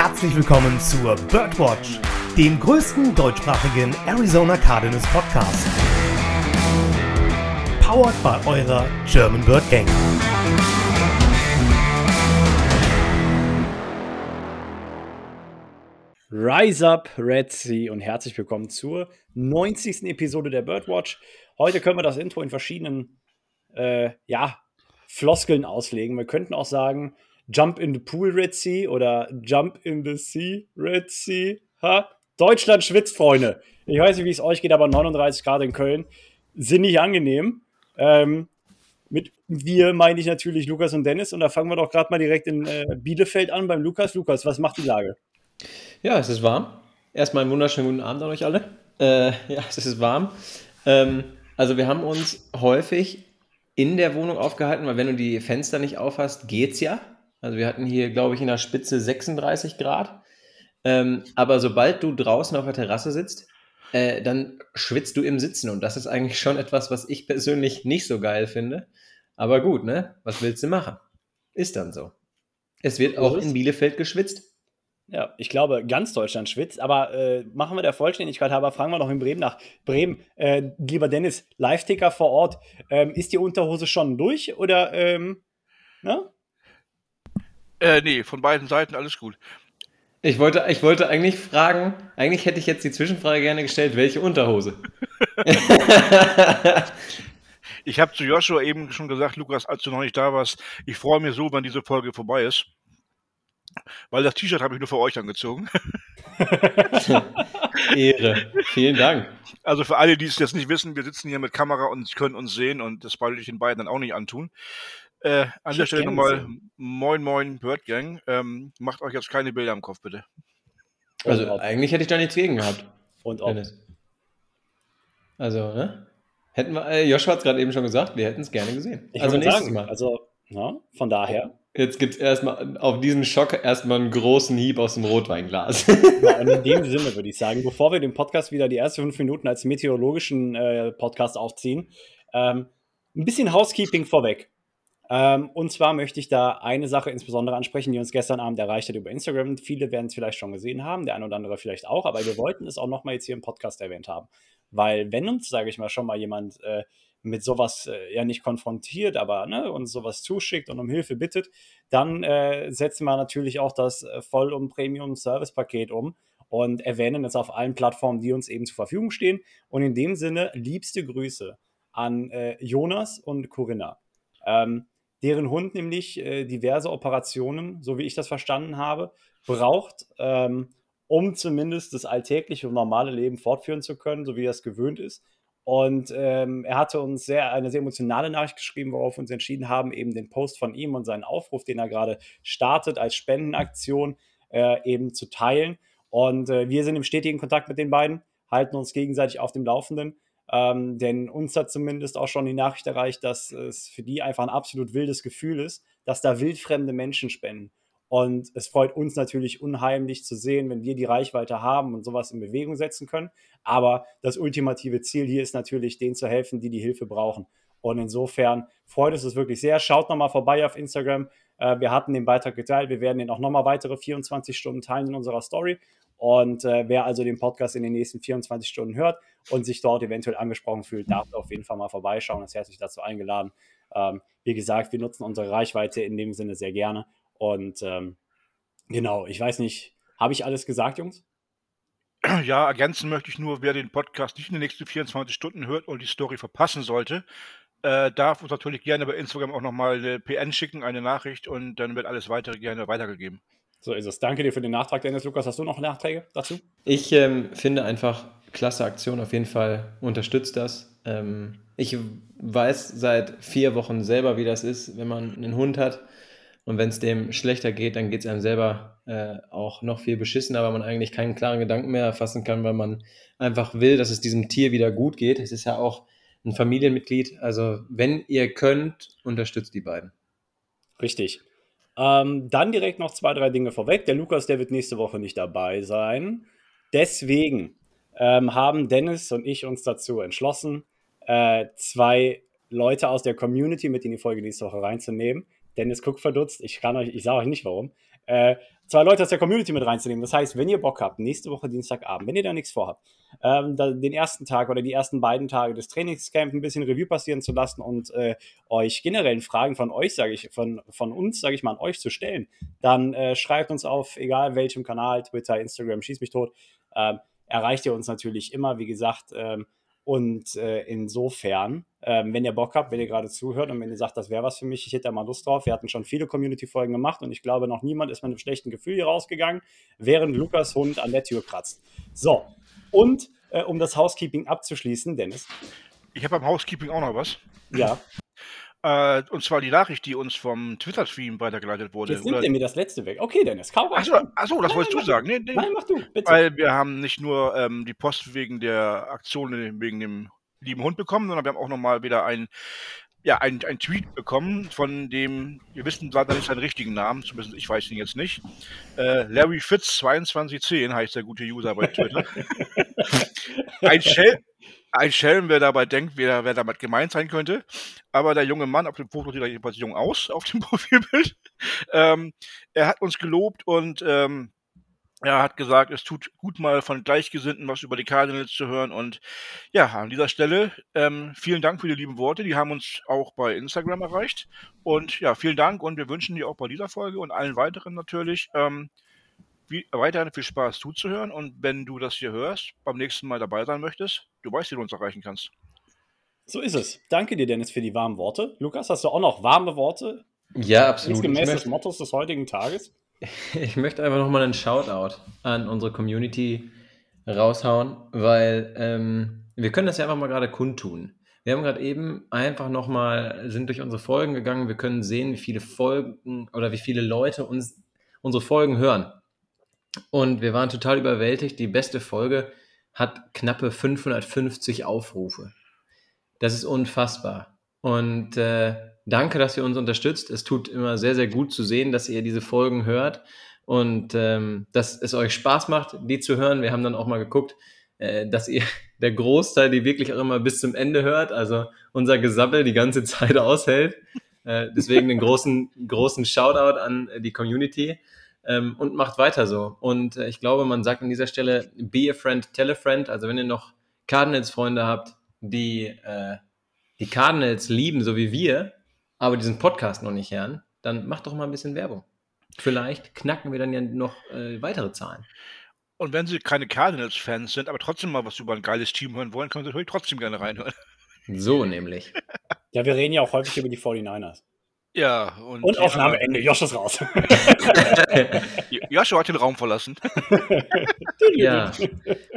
herzlich willkommen zur Birdwatch, dem größten deutschsprachigen Arizona Cardinals Podcast. Powered by eurer German Bird Gang. Rise up, Red Sea und herzlich willkommen zur 90. Episode der Birdwatch. Heute können wir das Intro in verschiedenen äh, ja, Floskeln auslegen. Wir könnten auch sagen, Jump in the Pool Red Sea oder Jump in the Sea Red Sea. Ha? Deutschland schwitzt, Freunde. Ich weiß nicht, wie es euch geht, aber 39 Grad in Köln sind nicht angenehm. Ähm, mit wir meine ich natürlich Lukas und Dennis und da fangen wir doch gerade mal direkt in äh, Bielefeld an beim Lukas. Lukas, was macht die Lage? Ja, es ist warm. Erstmal einen wunderschönen guten Abend an euch alle. Äh, ja, es ist warm. Ähm, also wir haben uns häufig in der Wohnung aufgehalten, weil wenn du die Fenster nicht aufhast, geht's ja. Also wir hatten hier, glaube ich, in der Spitze 36 Grad. Ähm, aber sobald du draußen auf der Terrasse sitzt, äh, dann schwitzt du im Sitzen. Und das ist eigentlich schon etwas, was ich persönlich nicht so geil finde. Aber gut, ne? Was willst du machen? Ist dann so. Es wird auch in Bielefeld geschwitzt. Ja, ich glaube, ganz Deutschland schwitzt. Aber äh, machen wir der Vollständigkeit halber, fragen wir noch in Bremen nach. Bremen, äh, lieber Dennis, Live-Ticker vor Ort. Ähm, ist die Unterhose schon durch oder ähm, ne? Äh, nee, von beiden Seiten alles gut. Ich wollte, ich wollte eigentlich fragen, eigentlich hätte ich jetzt die Zwischenfrage gerne gestellt, welche Unterhose? ich habe zu Joshua eben schon gesagt, Lukas, als du noch nicht da warst, ich freue mich so, wenn diese Folge vorbei ist. Weil das T-Shirt habe ich nur für euch angezogen. Ehre. Vielen Dank. Also für alle, die es jetzt nicht wissen, wir sitzen hier mit Kamera und können uns sehen und das wollte ich den beiden dann auch nicht antun. Äh, an der Stelle nochmal Moin Moin Bird Gang. Ähm, macht euch jetzt keine Bilder im Kopf, bitte. Also eigentlich hätte ich da nichts gegen gehabt. Und ob. Also, ne? Hätten wir, äh, Joshua hat es gerade eben schon gesagt, wir hätten es gerne gesehen. Ich also nächstes sagen, Mal. Also, na, von daher. Jetzt gibt es erstmal auf diesen Schock erstmal einen großen Hieb aus dem Rotweinglas. Ja, und in dem Sinne würde ich sagen, bevor wir den Podcast wieder die ersten fünf Minuten als meteorologischen äh, Podcast aufziehen, ähm, ein bisschen Housekeeping vorweg. Ähm, und zwar möchte ich da eine Sache insbesondere ansprechen, die uns gestern Abend erreicht hat über Instagram. Viele werden es vielleicht schon gesehen haben, der eine oder andere vielleicht auch, aber wir wollten es auch nochmal jetzt hier im Podcast erwähnt haben. Weil wenn uns, sage ich mal, schon mal jemand äh, mit sowas äh, ja nicht konfrontiert, aber ne, uns sowas zuschickt und um Hilfe bittet, dann äh, setzen wir natürlich auch das äh, Voll- und Premium-Service-Paket um und erwähnen es auf allen Plattformen, die uns eben zur Verfügung stehen. Und in dem Sinne, liebste Grüße an äh, Jonas und Corinna. Ähm, deren Hund nämlich äh, diverse Operationen, so wie ich das verstanden habe, braucht, ähm, um zumindest das alltägliche und normale Leben fortführen zu können, so wie er es gewöhnt ist. Und ähm, er hatte uns sehr, eine sehr emotionale Nachricht geschrieben, worauf wir uns entschieden haben, eben den Post von ihm und seinen Aufruf, den er gerade startet als Spendenaktion, äh, eben zu teilen. Und äh, wir sind im stetigen Kontakt mit den beiden, halten uns gegenseitig auf dem Laufenden. Ähm, denn uns hat zumindest auch schon die Nachricht erreicht, dass es für die einfach ein absolut wildes Gefühl ist, dass da wildfremde Menschen spenden. Und es freut uns natürlich unheimlich zu sehen, wenn wir die Reichweite haben und sowas in Bewegung setzen können. Aber das ultimative Ziel hier ist natürlich, denen zu helfen, die die Hilfe brauchen. Und insofern freut es uns wirklich sehr. Schaut nochmal vorbei auf Instagram. Äh, wir hatten den Beitrag geteilt. Wir werden den auch nochmal weitere 24 Stunden teilen in unserer Story. Und äh, wer also den Podcast in den nächsten 24 Stunden hört und sich dort eventuell angesprochen fühlt, darf auf jeden Fall mal vorbeischauen. Das herzlich dazu eingeladen. Ähm, wie gesagt, wir nutzen unsere Reichweite in dem Sinne sehr gerne. Und ähm, genau, ich weiß nicht, habe ich alles gesagt, Jungs? Ja, ergänzen möchte ich nur, wer den Podcast nicht in den nächsten 24 Stunden hört und die Story verpassen sollte, äh, darf uns natürlich gerne bei Instagram auch nochmal eine PN schicken, eine Nachricht und dann wird alles weitere gerne weitergegeben. So ist es. Danke dir für den Nachtrag, Dennis. Lukas, hast du noch Nachträge dazu? Ich ähm, finde einfach, klasse Aktion, auf jeden Fall unterstützt das. Ähm, ich weiß seit vier Wochen selber, wie das ist, wenn man einen Hund hat. Und wenn es dem schlechter geht, dann geht es einem selber äh, auch noch viel beschissener, weil man eigentlich keinen klaren Gedanken mehr erfassen kann, weil man einfach will, dass es diesem Tier wieder gut geht. Es ist ja auch ein Familienmitglied. Also wenn ihr könnt, unterstützt die beiden. Richtig. Ähm, dann direkt noch zwei, drei Dinge vorweg. Der Lukas, der wird nächste Woche nicht dabei sein. Deswegen ähm, haben Dennis und ich uns dazu entschlossen, äh, zwei Leute aus der Community mit in die Folge nächste Woche reinzunehmen. Dennis guckt verdutzt, ich kann euch, ich sage euch nicht warum. äh, zwei Leute aus der Community mit reinzunehmen. Das heißt, wenn ihr Bock habt, nächste Woche Dienstagabend, wenn ihr da nichts vorhabt, ähm, den ersten Tag oder die ersten beiden Tage des Trainingscamps ein bisschen Revue passieren zu lassen und äh, euch generellen Fragen von euch, sage ich, von, von uns, sage ich mal, an euch zu stellen, dann äh, schreibt uns auf, egal welchem Kanal, Twitter, Instagram, schieß mich tot, ähm, erreicht ihr uns natürlich immer, wie gesagt, ähm, und äh, insofern, ähm, wenn ihr Bock habt, wenn ihr gerade zuhört und wenn ihr sagt, das wäre was für mich, ich hätte da mal Lust drauf. Wir hatten schon viele Community-Folgen gemacht und ich glaube, noch niemand ist mit einem schlechten Gefühl hier rausgegangen, während Lukas Hund an der Tür kratzt. So, und äh, um das Housekeeping abzuschließen, Dennis. Ich habe beim Housekeeping auch noch was. Ja. Äh, und zwar die Nachricht, die uns vom Twitter-Stream weitergeleitet wurde. Jetzt nimmt er mir das letzte weg. Okay, Dennis, kaum Achso, achso, das Nein, wolltest mach du sagen. Nee, nee. Nein, mach du, bitte. Weil wir haben nicht nur ähm, die Post wegen der Aktion, wegen dem lieben Hund bekommen, sondern wir haben auch nochmal wieder ein, ja, ein, ein Tweet bekommen von dem, wir wissen leider nicht seinen richtigen Namen, zumindest ich weiß ihn jetzt nicht. Äh, Larry Fitz 2210 heißt der gute User bei Twitter. ein, Schelm, ein Schelm, wer dabei denkt, wer, wer damit gemeint sein könnte. Aber der junge Mann, auf dem Foto sieht jedenfalls jung aus, auf dem Profilbild. Ähm, er hat uns gelobt und ähm, er hat gesagt, es tut gut mal von Gleichgesinnten was über die Cardinals zu hören. Und ja, an dieser Stelle ähm, vielen Dank für die lieben Worte. Die haben uns auch bei Instagram erreicht. Und ja, vielen Dank und wir wünschen dir auch bei dieser Folge und allen weiteren natürlich ähm, wie, weiterhin viel Spaß zuzuhören. Und wenn du das hier hörst, beim nächsten Mal dabei sein möchtest, du weißt, wie du uns erreichen kannst. So ist es. Danke dir, Dennis, für die warmen Worte. Lukas, hast du auch noch warme Worte? Ja, absolut. Gemäß Ich des Mottos des heutigen Tages? Ich möchte einfach nochmal einen Shoutout an unsere Community raushauen, weil ähm, wir können das ja einfach mal gerade kundtun. Wir haben gerade eben einfach nochmal, sind durch unsere Folgen gegangen, wir können sehen, wie viele Folgen oder wie viele Leute uns unsere Folgen hören. Und wir waren total überwältigt. Die beste Folge hat knappe 550 Aufrufe. Das ist unfassbar. Und äh, danke, dass ihr uns unterstützt. Es tut immer sehr, sehr gut zu sehen, dass ihr diese Folgen hört und ähm, dass es euch Spaß macht, die zu hören. Wir haben dann auch mal geguckt, äh, dass ihr der Großteil die wirklich auch immer bis zum Ende hört, also unser Gesabbel die ganze Zeit aushält. Äh, deswegen einen großen, großen Shoutout an die Community ähm, und macht weiter so. Und äh, ich glaube, man sagt an dieser Stelle, be a friend, tell a friend. Also wenn ihr noch Cardinals-Freunde habt, die äh, die Cardinals lieben, so wie wir, aber diesen Podcast noch nicht hören, dann macht doch mal ein bisschen Werbung. Vielleicht knacken wir dann ja noch äh, weitere Zahlen. Und wenn Sie keine Cardinals-Fans sind, aber trotzdem mal was über ein geiles Team hören wollen, können Sie natürlich trotzdem gerne reinhören. So nämlich. Ja, wir reden ja auch häufig über die 49ers. Ja, und, Und Aufnahmeende, Josh ist raus. Joshua hat den Raum verlassen. Ja.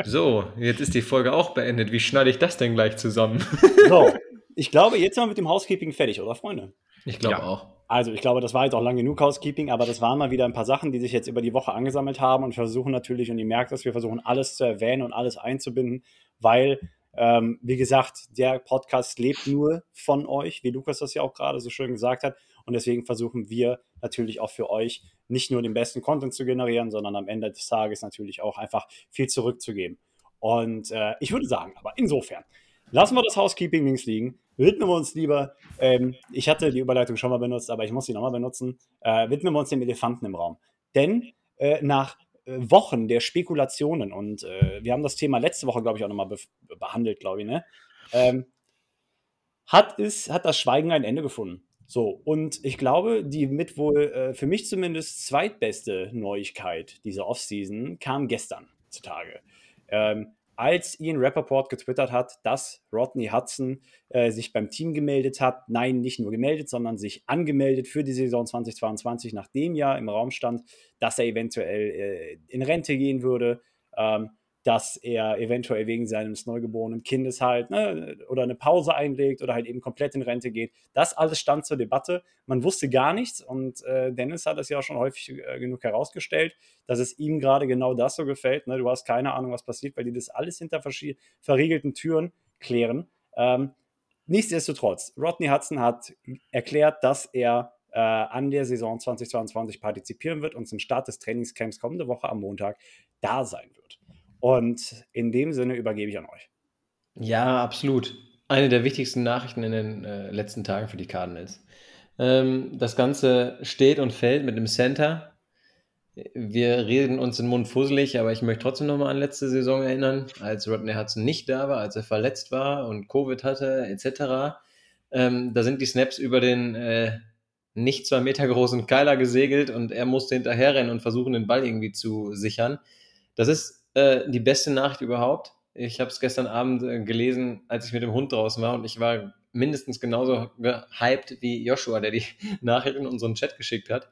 So, jetzt ist die Folge auch beendet. Wie schneide ich das denn gleich zusammen? So, ich glaube, jetzt sind wir mit dem Housekeeping fertig, oder Freunde? Ich glaube Ja. auch. Also, ich glaube, das war jetzt auch lange genug Housekeeping, aber das waren mal wieder ein paar Sachen, die sich jetzt über die Woche angesammelt haben und versuchen natürlich, und ihr merkt es, wir versuchen alles zu erwähnen und alles einzubinden, weil, ähm, wie gesagt, der Podcast lebt nur von euch, wie Lukas das ja auch gerade so schön gesagt hat. Und deswegen versuchen wir natürlich auch für euch nicht nur den besten Content zu generieren, sondern am Ende des Tages natürlich auch einfach viel zurückzugeben. Und äh, ich würde sagen, aber insofern, lassen wir das Housekeeping links liegen, widmen wir uns lieber, ähm, ich hatte die Überleitung schon mal benutzt, aber ich muss sie nochmal benutzen, äh, widmen wir uns dem Elefanten im Raum. Denn äh, nach äh, Wochen der Spekulationen und äh, wir haben das Thema letzte Woche, glaube ich, auch nochmal be behandelt, glaube ich, ne? Ähm, hat, es, hat das Schweigen ein Ende gefunden. So, und ich glaube, die mit wohl äh, für mich zumindest zweitbeste Neuigkeit dieser Offseason kam gestern zutage. Ähm, als Ian Rappaport getwittert hat, dass Rodney Hudson äh, sich beim Team gemeldet hat. Nein, nicht nur gemeldet, sondern sich angemeldet für die Saison 2022, nachdem ja im Raum stand, dass er eventuell äh, in Rente gehen würde. Ähm, dass er eventuell wegen seines neugeborenen Kindes halt ne, oder eine Pause einlegt oder halt eben komplett in Rente geht. Das alles stand zur Debatte. Man wusste gar nichts und äh, Dennis hat es ja auch schon häufig äh, genug herausgestellt, dass es ihm gerade genau das so gefällt. Ne? Du hast keine Ahnung, was passiert, weil die das alles hinter verriegelten Türen klären. Ähm, nichtsdestotrotz, Rodney Hudson hat erklärt, dass er äh, an der Saison 2022 partizipieren wird und zum Start des Trainingscamps kommende Woche am Montag da sein wird. Und in dem Sinne übergebe ich an euch. Ja, absolut. Eine der wichtigsten Nachrichten in den äh, letzten Tagen für die Cardinals. Ähm, das Ganze steht und fällt mit dem Center. wir reden uns den Mund fusselig, aber ich möchte trotzdem nochmal an letzte Saison erinnern, als Rodney Hudson nicht da war, als er verletzt war und Covid hatte, etc. Ähm, da sind die Snaps über den äh, nicht zwei Meter großen Keiler gesegelt und er musste hinterherrennen und versuchen, den Ball irgendwie zu sichern. Das ist äh, die beste Nachricht überhaupt. Ich habe es gestern Abend äh, gelesen, als ich mit dem Hund draußen war und ich war mindestens genauso gehypt wie Joshua, der die Nachricht in unseren Chat geschickt hat.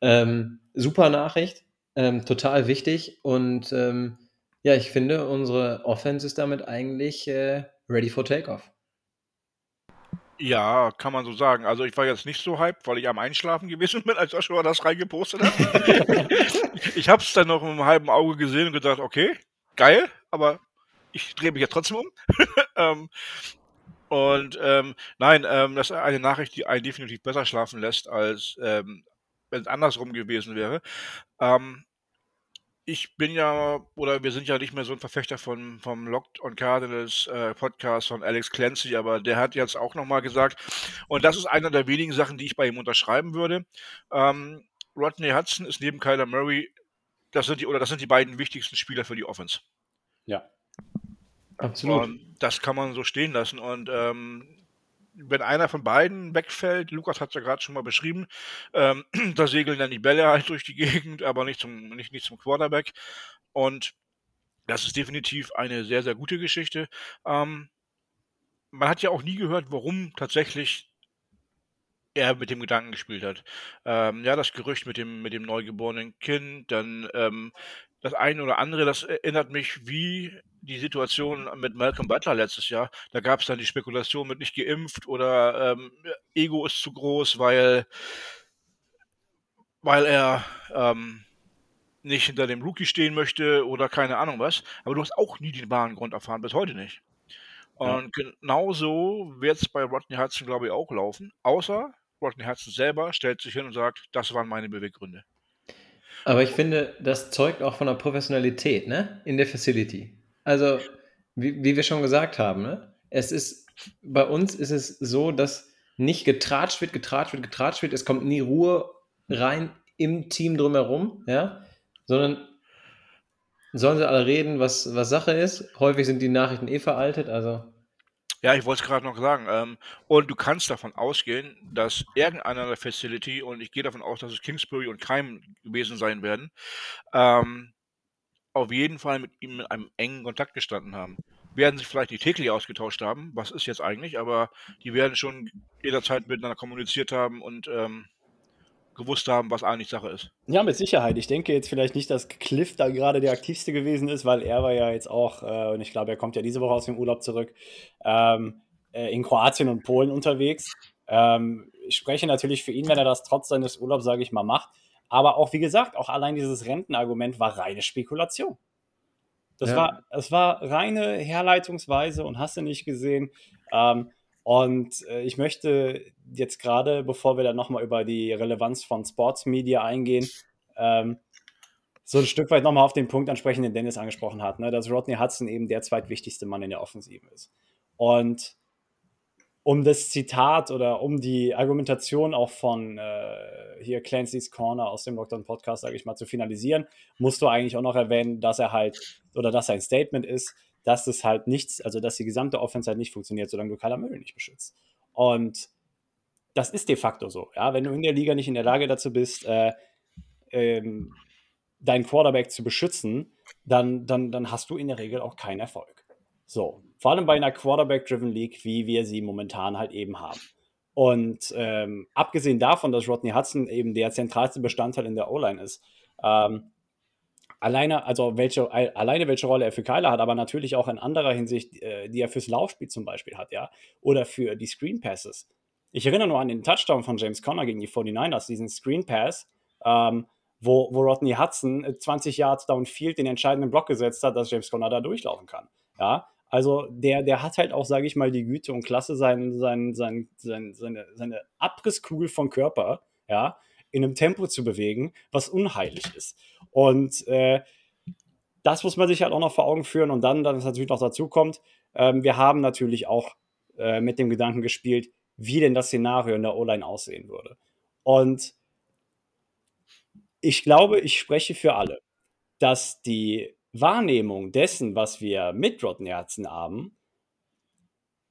Ähm, super Nachricht, ähm, total wichtig und ähm, ja, ich finde, unsere Offense ist damit eigentlich äh, ready for takeoff. Ja, kann man so sagen. Also ich war jetzt nicht so hyped, weil ich am Einschlafen gewesen bin, als Joshua das reingepostet hat. ich habe es dann noch mit einem halben Auge gesehen und gedacht, okay, geil, aber ich drehe mich jetzt trotzdem um. ähm, und ähm, nein, ähm, das ist eine Nachricht, die einen definitiv besser schlafen lässt, als ähm, wenn es andersrum gewesen wäre. Ähm, ich bin ja, oder wir sind ja nicht mehr so ein Verfechter von, vom Locked on Cardinals äh, Podcast von Alex Clancy, aber der hat jetzt auch nochmal gesagt, und das ist einer der wenigen Sachen, die ich bei ihm unterschreiben würde. Ähm, Rodney Hudson ist neben Kyler Murray, das sind die, oder das sind die beiden wichtigsten Spieler für die Offense. Ja. Absolut. Und das kann man so stehen lassen. Und ähm, wenn einer von beiden wegfällt, Lukas hat es ja gerade schon mal beschrieben, ähm, da segeln dann die Bälle halt durch die Gegend, aber nicht zum, nicht, nicht zum Quarterback. Und das ist definitiv eine sehr, sehr gute Geschichte. Ähm, man hat ja auch nie gehört, warum tatsächlich er mit dem Gedanken gespielt hat. Ähm, ja, das Gerücht mit dem, mit dem neugeborenen Kind, dann ähm, das eine oder andere, das erinnert mich wie die Situation mit Malcolm Butler letztes Jahr. Da gab es dann die Spekulation mit nicht geimpft oder ähm, Ego ist zu groß, weil, weil er ähm, nicht hinter dem Rookie stehen möchte oder keine Ahnung was. Aber du hast auch nie den wahren Grund erfahren, bis heute nicht. Und ja. genauso wird es bei Rodney Hudson, glaube ich, auch laufen. Außer Rodney Hudson selber stellt sich hin und sagt, das waren meine Beweggründe. Aber ich finde, das zeugt auch von der Professionalität, ne? In der Facility. Also, wie, wie wir schon gesagt haben, ne? Es ist, bei uns ist es so, dass nicht getratscht wird, getratscht wird, getratscht wird. Es kommt nie Ruhe rein im Team drumherum, ja? Sondern sollen sie alle reden, was, was Sache ist. Häufig sind die Nachrichten eh veraltet, also ja, ich wollte es gerade noch sagen. Ähm, und du kannst davon ausgehen, dass irgendeiner der Facility, und ich gehe davon aus, dass es Kingsbury und Keim gewesen sein werden, ähm, auf jeden Fall mit ihm in einem engen Kontakt gestanden haben. Werden sich vielleicht nicht täglich ausgetauscht haben, was ist jetzt eigentlich, aber die werden schon jederzeit miteinander kommuniziert haben und ähm, gewusst haben, was eigentlich Sache ist. Ja, mit Sicherheit. Ich denke jetzt vielleicht nicht, dass Cliff da gerade der aktivste gewesen ist, weil er war ja jetzt auch, äh, und ich glaube, er kommt ja diese Woche aus dem Urlaub zurück, ähm, äh, in Kroatien und Polen unterwegs. Ähm, ich spreche natürlich für ihn, wenn er das trotz seines Urlaubs, sage ich mal, macht. Aber auch, wie gesagt, auch allein dieses Rentenargument war reine Spekulation. Das, ja. war, das war reine Herleitungsweise und hast du nicht gesehen. Ähm, und äh, ich möchte jetzt gerade, bevor wir dann nochmal über die Relevanz von Sports Media eingehen, ähm, so ein Stück weit nochmal auf den Punkt ansprechen, den Dennis angesprochen hat, ne, dass Rodney Hudson eben der zweitwichtigste Mann in der Offensive ist. Und um das Zitat oder um die Argumentation auch von äh, hier Clancy's Corner aus dem Lockdown Podcast, sage ich mal, zu finalisieren, musst du eigentlich auch noch erwähnen, dass er halt oder dass ein Statement ist, dass es halt nichts, also dass die gesamte Offense halt nicht funktioniert, solange du Kyler Murray nicht beschützt. Und das ist de facto so. Ja, wenn du in der Liga nicht in der Lage dazu bist, äh, ähm, deinen Quarterback zu beschützen, dann, dann, dann hast du in der Regel auch keinen Erfolg. So, vor allem bei einer Quarterback-driven League, wie wir sie momentan halt eben haben. Und ähm, abgesehen davon, dass Rodney Hudson eben der zentralste Bestandteil in der O-Line ist, ähm, alleine, also welche, alleine welche Rolle er für Kyler hat, aber natürlich auch in anderer Hinsicht, äh, die er fürs Laufspiel zum Beispiel hat, ja, oder für die Screen Passes. Ich erinnere nur an den Touchdown von James Conner gegen die 49ers, diesen Screen Pass, ähm, wo, wo Rodney Hudson 20 Yards downfield den entscheidenden Block gesetzt hat, dass James Conner da durchlaufen kann. Ja, also der, der hat halt auch, sage ich mal, die Güte und Klasse, sein, sein, sein, sein, seine, seine Abrisskugel vom Körper, ja, in einem Tempo zu bewegen, was unheilig ist. Und äh, das muss man sich halt auch noch vor Augen führen. Und dann, dass es natürlich noch dazu kommt, ähm, wir haben natürlich auch äh, mit dem Gedanken gespielt, wie denn das Szenario in der O-Line aussehen würde. Und ich glaube, ich spreche für alle, dass die Wahrnehmung dessen, was wir mit Rodney Hudson haben,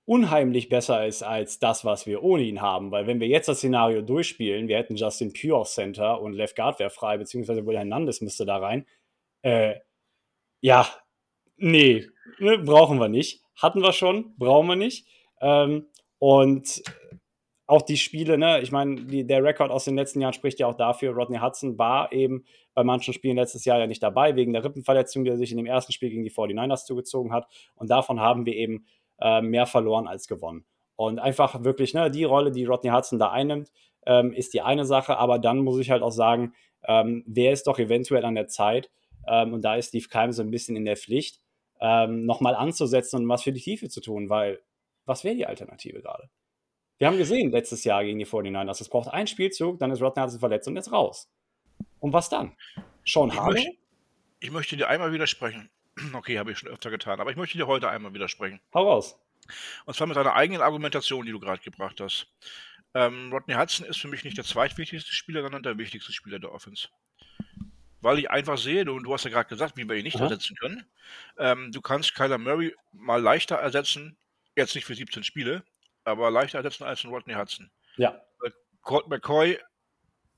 unheimlich besser ist als das, was wir ohne ihn haben. Weil wenn wir jetzt das Szenario durchspielen, wir hätten Justin auf Center und Left Guard wäre frei, beziehungsweise wohl Hernandez müsste da rein. Äh, ja, nee, ne, brauchen wir nicht. Hatten wir schon, brauchen wir nicht. Ähm, und auch die Spiele, ne, ich meine, der Rekord aus den letzten Jahren spricht ja auch dafür, Rodney Hudson war eben bei manchen Spielen letztes Jahr ja nicht dabei, wegen der Rippenverletzung, die er sich in dem ersten Spiel gegen die 49ers zugezogen hat. Und davon haben wir eben äh, mehr verloren als gewonnen. Und einfach wirklich, ne, die Rolle, die Rodney Hudson da einnimmt, ähm, ist die eine Sache, aber dann muss ich halt auch sagen, ähm, wer ist doch eventuell an der Zeit, ähm, und da ist Steve Keim so ein bisschen in der Pflicht, ähm, nochmal anzusetzen und was für die Tiefe zu tun, weil was wäre die Alternative gerade? Wir haben gesehen letztes Jahr gegen die 49ers, es braucht einen Spielzug, dann ist Rodney Hudson verletzt und jetzt raus. Und was dann? Sean möchte, ich möchte dir einmal widersprechen. Okay, habe ich schon öfter getan, aber ich möchte dir heute einmal widersprechen. Hau raus. Und zwar mit deiner eigenen Argumentation, die du gerade gebracht hast. Ähm, Rodney Hudson ist für mich nicht der zweitwichtigste Spieler, sondern der wichtigste Spieler der Offense. Weil ich einfach sehe, du, du hast ja gerade gesagt, wie wir ihn nicht Aha. ersetzen können. Ähm, du kannst Kyler Murray mal leichter ersetzen, jetzt nicht für 17 Spiele, aber leichter ersetzen als einen Rodney Hudson. Ja, Colt McCoy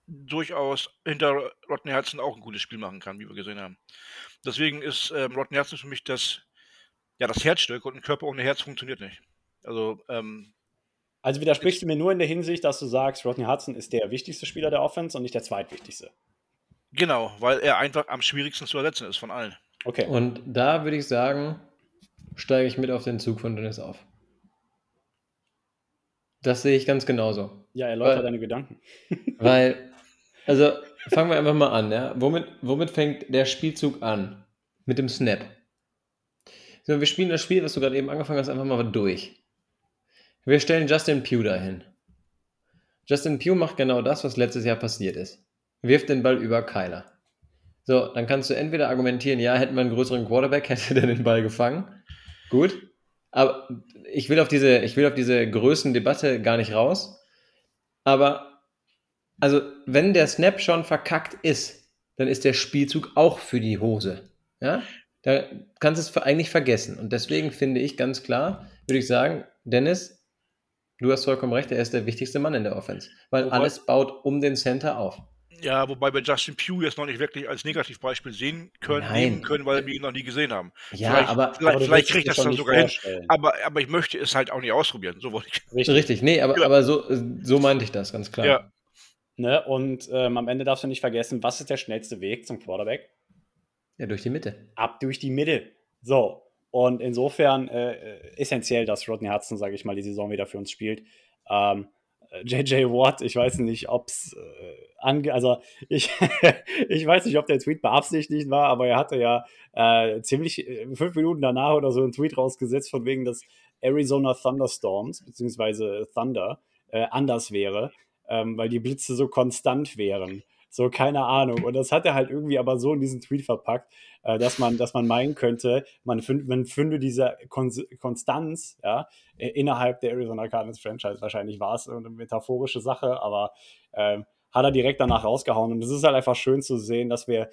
durchaus hinter Rodney Hudson auch ein gutes Spiel machen kann, wie wir gesehen haben. Deswegen ist ähm, Rodney Hudson für mich das, ja, das Herzstück und ein Körper ohne Herz funktioniert nicht. Also, ähm, also widersprichst du mir nur in der Hinsicht, dass du sagst, Rodney Hudson ist der wichtigste Spieler der Offense und nicht der zweitwichtigste. genau, weil er einfach am schwierigsten zu ersetzen ist von allen. Okay. Und da würde ich sagen, steige ich mit auf den Zug von Dennis auf. Das sehe ich ganz genauso. ja, erläuter weil- deine Gedanken. Weil, also fangen wir einfach mal an, ja. Womit, womit fängt der Spielzug an? Mit dem Snap. So, wir spielen das Spiel, was du gerade eben angefangen hast, einfach mal durch. Wir stellen Justin Pugh dahin. Justin Pugh macht genau das, was letztes Jahr passiert ist. Wirft den Ball über Kyler. So, dann kannst du entweder argumentieren, ja, hätten wir einen größeren Quarterback, hätte der den Ball gefangen. Gut. Aber ich will auf diese, ich will auf diese Größendebatte gar nicht raus. Aber, also, wenn der Snap schon verkackt ist, dann ist der Spielzug auch für die Hose. Ja? Da kannst du es eigentlich vergessen. Und deswegen finde ich ganz klar, würde ich sagen, Dennis, du hast vollkommen recht, er ist der wichtigste Mann in der Offense. Weil Wobei- alles baut um den Center auf. Ja, wobei wir Justin Pugh jetzt noch nicht wirklich als Negativbeispiel sehen können, Nein. nehmen können, weil wir ihn noch nie gesehen haben. Ja, Vielleicht- aber vielleicht- du vielleicht kriegt das schon dann sogar hin. Aber, aber ich möchte es halt auch nicht ausprobieren. So wollte ich. Richtig. richtig, nee, aber, Ja. aber so, so meinte ich das ganz klar. Ja. Ne? Und ähm, am Ende darfst du nicht vergessen, was ist der schnellste Weg zum Quarterback? ja, durch die Mitte. Ab durch die Mitte. So. Und insofern äh, äh, essentiell, dass Rodney Hudson, sage ich mal, die Saison wieder für uns spielt. Ähm, äh, JJ Watt, ich weiß nicht, ob es äh, ange also ich, ich weiß nicht, ob der Tweet beabsichtigt war, aber er hatte ja äh, ziemlich äh, fünf Minuten danach oder so einen Tweet rausgesetzt, von wegen, dass Arizona Thunderstorms, beziehungsweise Thunder, äh, anders wäre, ähm, weil die Blitze so konstant wären. So, keine Ahnung. Und das hat er halt irgendwie aber so in diesen Tweet verpackt, äh, dass, man, dass man meinen könnte, man, find, man finde diese Kon Konstanz ja, äh, innerhalb der Arizona Cardinals Franchise. Wahrscheinlich war es eine metaphorische Sache, aber ähm, hat er direkt danach rausgehauen. Und es ist halt einfach schön zu sehen, dass wir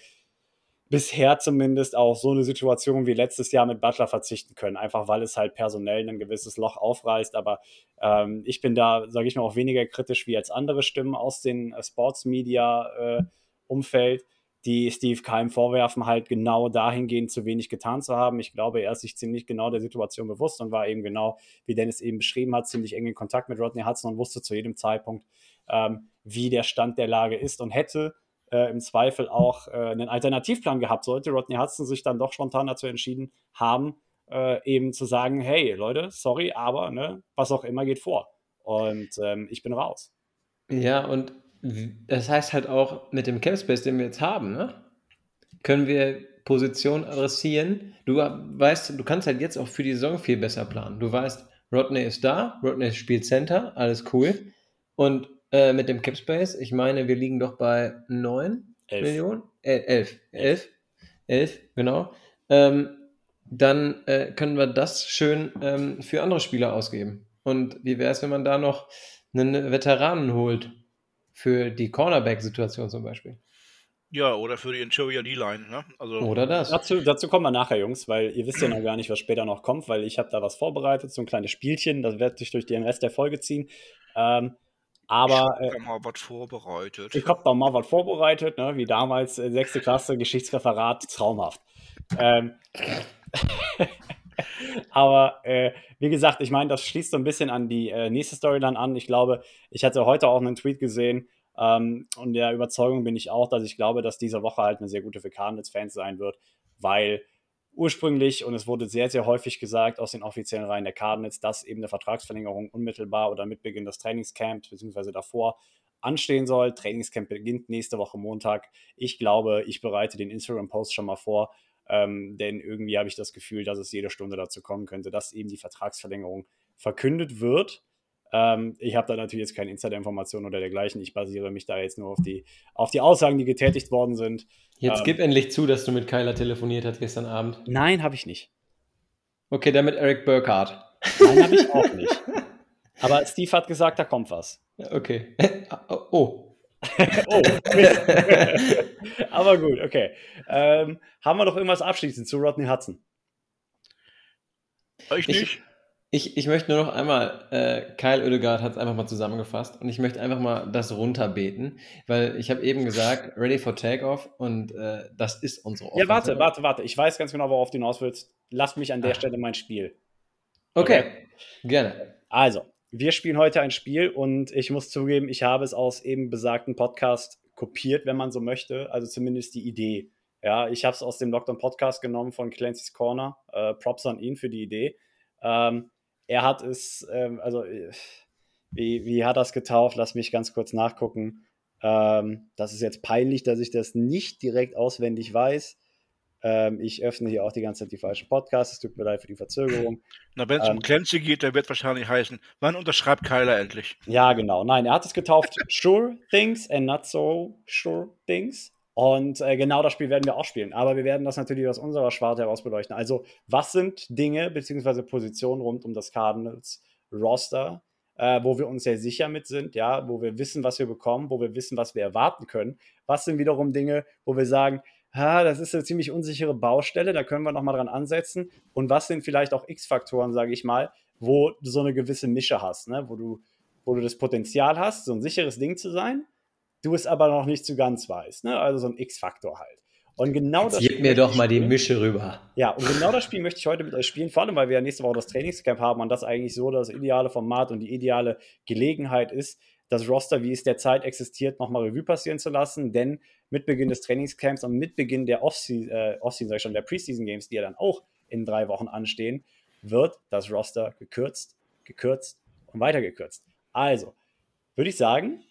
bisher zumindest auf so eine Situation wie letztes Jahr mit Butler verzichten können, einfach weil es halt personell ein gewisses Loch aufreißt. Aber ähm, ich bin da, sage ich mal, auch weniger kritisch wie jetzt andere Stimmen aus den äh, Sports-Media-Umfeld, die Steve Keim vorwerfen, halt genau dahingehend zu wenig getan zu haben. Ich glaube, er ist sich ziemlich genau der Situation bewusst und war eben genau, wie Dennis eben beschrieben hat, ziemlich eng in Kontakt mit Rodney Hudson und wusste zu jedem Zeitpunkt, ähm, wie der Stand der Lage ist und hätte äh, im Zweifel auch äh, einen Alternativplan gehabt, sollte Rodney Hudson sich dann doch spontan dazu entschieden haben, äh, eben zu sagen, hey Leute, sorry, aber ne, was auch immer geht vor. Und ähm, ich bin raus. Ja, und das heißt halt auch, mit dem Capspace, den wir jetzt haben, ne, können wir Positionen adressieren. Du weißt, du kannst halt jetzt auch für die Saison viel besser planen. Du weißt, Rodney ist da, Rodney spielt Center, alles cool. Und äh, mit dem Capspace, ich meine, wir liegen doch bei 9 Elf. Millionen? Äh, 11. 11. 11, genau. Ähm, dann äh, können wir das schön ähm, für andere Spieler ausgeben. Und wie wäre es, wenn man da noch einen Veteranen holt? Für die Cornerback-Situation zum Beispiel. Ja, oder für die Interior D-Line. Ne? Also oder das. Dazu, dazu kommen wir nachher, Jungs, weil ihr wisst ja noch gar nicht, was später noch kommt, weil ich habe da was vorbereitet, so ein kleines Spielchen, das wird sich durch den Rest der Folge ziehen. Ähm, aber ich habe äh, mal was vorbereitet. Ich habe da mal was vorbereitet, ne? wie damals äh, sechste Klasse Geschichtsreferat, traumhaft. Ähm, aber äh, wie gesagt, ich meine, das schließt so ein bisschen an die äh, nächste Storyline an. Ich glaube, ich hatte heute auch einen Tweet gesehen ähm, und der Überzeugung bin ich auch, dass ich glaube, dass diese Woche halt eine sehr gute für Cardinals-Fans sein wird, weil ursprünglich, und es wurde sehr, sehr häufig gesagt aus den offiziellen Reihen der Cardinals, dass eben eine Vertragsverlängerung unmittelbar oder mit Beginn des Trainingscamps beziehungsweise davor anstehen soll. Trainingscamp beginnt nächste Woche Montag. Ich glaube, ich bereite den Instagram-Post schon mal vor, ähm, denn irgendwie habe ich das Gefühl, dass es jede Stunde dazu kommen könnte, dass eben die Vertragsverlängerung verkündet wird. Ähm, ich habe da natürlich jetzt keine Insider-Informationen oder dergleichen. Ich basiere mich da jetzt nur auf die, auf die Aussagen, die getätigt worden sind. Jetzt ähm, gib endlich zu, dass du mit Kyler telefoniert hast gestern Abend. Nein, habe ich nicht. Okay, dann mit Eric Burkhardt. Nein, habe ich auch nicht. Aber Steve hat gesagt, da kommt was. Okay. oh. oh. Aber gut, okay. Ähm, haben wir noch irgendwas abschließend zu Rodney Hudson? Ich nicht. Ich, ich möchte nur noch einmal, äh, Kyle Oedegaard hat es einfach mal zusammengefasst und ich möchte einfach mal das runterbeten, weil ich habe eben gesagt, ready for takeoff und äh, das ist unsere Offensive. Ja, warte, warte, warte. Ich weiß ganz genau, worauf du hinaus willst. Lass mich an der ah. Stelle mein Spiel. Okay. okay, gerne. Also, wir spielen heute ein Spiel und ich muss zugeben, ich habe es aus eben besagten Podcast kopiert, wenn man so möchte, also zumindest die Idee. Ja, ich habe es aus dem Lockdown Podcast genommen von Clancy's Corner. Äh, Props an ihn für die Idee. Ähm, er hat es, ähm, also äh, wie, wie hat er es getauft? Lass mich ganz kurz nachgucken. Ähm, das ist jetzt peinlich, dass ich das nicht direkt auswendig weiß. Ähm, ich öffne hier auch die ganze Zeit die falschen Podcasts. Es tut mir leid für die Verzögerung. Na, wenn es ähm, um Clancy geht, dann wird wahrscheinlich heißen, wann unterschreibt Kyler endlich? Ja, genau. Nein, er hat es getauft Sure Things and Not So Sure Things. Und äh, genau das Spiel werden wir auch spielen. Aber wir werden das natürlich aus unserer Schwarte heraus beleuchten. Also, was sind Dinge bzw. Positionen rund um das Cardinals Roster, äh, wo wir uns sehr sicher mit sind, ja, wo wir wissen, was wir bekommen, wo wir wissen, was wir erwarten können. Was sind wiederum Dinge, wo wir sagen, ha, das ist eine ziemlich unsichere Baustelle, da können wir nochmal dran ansetzen. Und was sind vielleicht auch X-Faktoren, sage ich mal, wo du so eine gewisse Mische hast, ne? wo, du, wo du das Potenzial hast, so ein sicheres Ding zu sein du es aber noch nicht so ganz weißt. Ne? Also so ein X-Faktor halt. Und genau Jetzt das Spiel mir doch mal die Mische rüber. Ja, und genau das Spiel möchte ich heute mit euch spielen, vor allem weil wir ja nächste Woche das Trainingscamp haben und das eigentlich so das ideale Format und die ideale Gelegenheit ist, das Roster, wie es derzeit existiert, nochmal Revue passieren zu lassen. Denn mit Beginn des Trainingscamps und mit Beginn der Offseason, äh, Off sag ich schon, der Preseason Games, die ja dann auch in drei Wochen anstehen, wird das Roster gekürzt, gekürzt und weiter gekürzt. Also, würde ich sagen,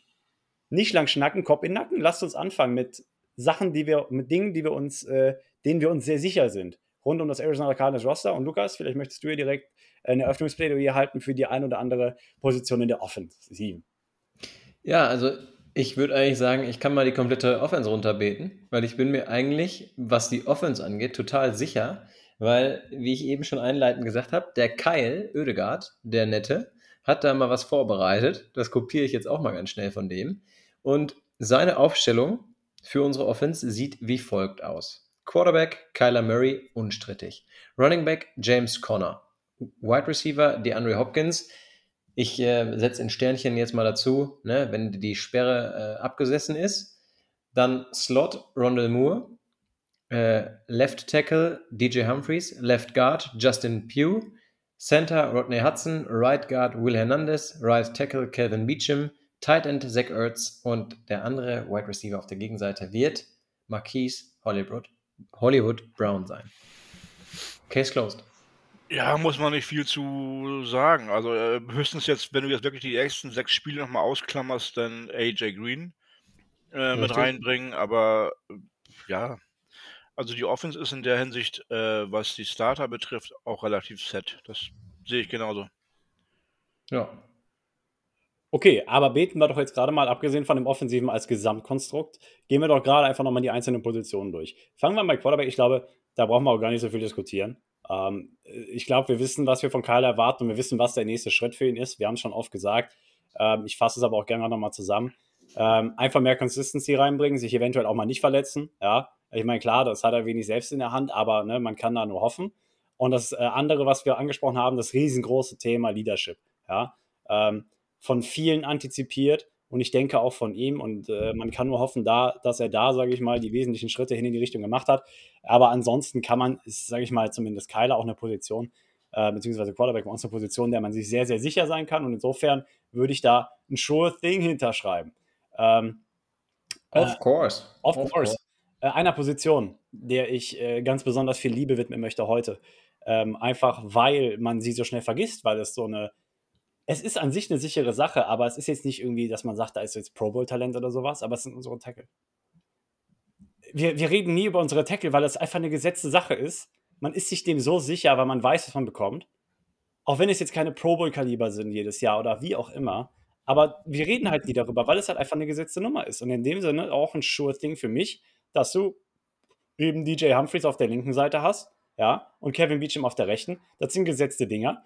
nicht lang schnacken, Kopf in Nacken. Lasst uns anfangen mit Sachen, die wir, mit Dingen, die wir uns, äh, denen wir uns sehr sicher sind, rund um das Arizona Cardinals Roster. Und Lukas, vielleicht möchtest du ja direkt eine Eröffnungsplädoyer halten für die ein oder andere Position in der Offensive. Ja, also ich würde eigentlich sagen, ich kann mal die komplette Offense runterbeten, weil ich bin mir eigentlich, was die Offense angeht, total sicher, weil, wie ich eben schon einleitend gesagt habe, der Kyle Oedegaard, der Nette, hat da mal was vorbereitet. Das kopiere ich jetzt auch mal ganz schnell von dem. Und seine Aufstellung für unsere Offense sieht wie folgt aus. Quarterback Kyler Murray, unstrittig. Running Back James Conner. Wide Receiver DeAndre Hopkins. Ich äh, setze in Sternchen jetzt mal dazu, ne, wenn die Sperre äh, abgesessen ist. Dann Slot Rondell Moore. Äh, Left Tackle DJ Humphreys. Left Guard Justin Pugh. Center Rodney Hudson. Right Guard Will Hernandez. Right Tackle Kevin Beecham. Tight End Zach Ertz und der andere Wide Receiver auf der Gegenseite wird Marquise Hollywood, Hollywood Brown sein. Case closed. Ja, muss man nicht viel zu sagen. Also äh, höchstens jetzt, wenn du jetzt wirklich die ersten sechs Spiele nochmal ausklammerst, dann AJ Green äh, mit reinbringen. Aber äh, ja, also die Offense ist in der Hinsicht, äh, was die Starter betrifft, auch relativ set. Das sehe ich genauso. Ja, Okay, aber beten wir doch jetzt gerade mal, abgesehen von dem Offensiven als Gesamtkonstrukt, gehen wir doch gerade einfach nochmal die einzelnen Positionen durch. Fangen wir mal Quarterback. Ich glaube, da brauchen wir auch gar nicht so viel diskutieren. Ähm, ich glaube, wir wissen, was wir von Kyle erwarten und wir wissen, was der nächste Schritt für ihn ist. Wir haben es schon oft gesagt. Ähm, ich fasse es aber auch gerne nochmal zusammen. Ähm, einfach mehr Consistency reinbringen, sich eventuell auch mal nicht verletzen. Ja, ich meine, klar, das hat er wenig selbst in der Hand, aber ne, man kann da nur hoffen. Und das äh, andere, was wir angesprochen haben, das riesengroße Thema Leadership. Ja, ähm, von vielen antizipiert und ich denke auch von ihm. Und äh, man kann nur hoffen, da, dass er da, sage ich mal, die wesentlichen Schritte hin in die Richtung gemacht hat. Aber ansonsten kann man, sage ich mal, zumindest Kyler auch eine Position, äh, beziehungsweise Quarterback uns eine Position, der man sich sehr, sehr sicher sein kann. Und insofern würde ich da ein sure thing hinterschreiben. Ähm, of äh, course. Of, of course. course. Äh, einer Position, der ich äh, ganz besonders viel Liebe widmen möchte heute. Ähm, einfach weil man sie so schnell vergisst, weil es so eine es ist an sich eine sichere Sache, aber es ist jetzt nicht irgendwie, dass man sagt, da ist jetzt Pro Bowl-Talent oder sowas, aber es sind unsere Tackle. Wir, wir reden nie über unsere Tackle, weil das einfach eine gesetzte Sache ist. Man ist sich dem so sicher, weil man weiß, was man bekommt. Auch wenn es jetzt keine Pro Bowl-Kaliber sind jedes Jahr oder wie auch immer. Aber wir reden halt nie darüber, weil es halt einfach eine gesetzte Nummer ist. Und in dem Sinne auch ein sure Thing für mich, dass du eben DJ Humphreys auf der linken Seite hast, ja, und Kevin Beecham auf der rechten. Das sind gesetzte Dinger.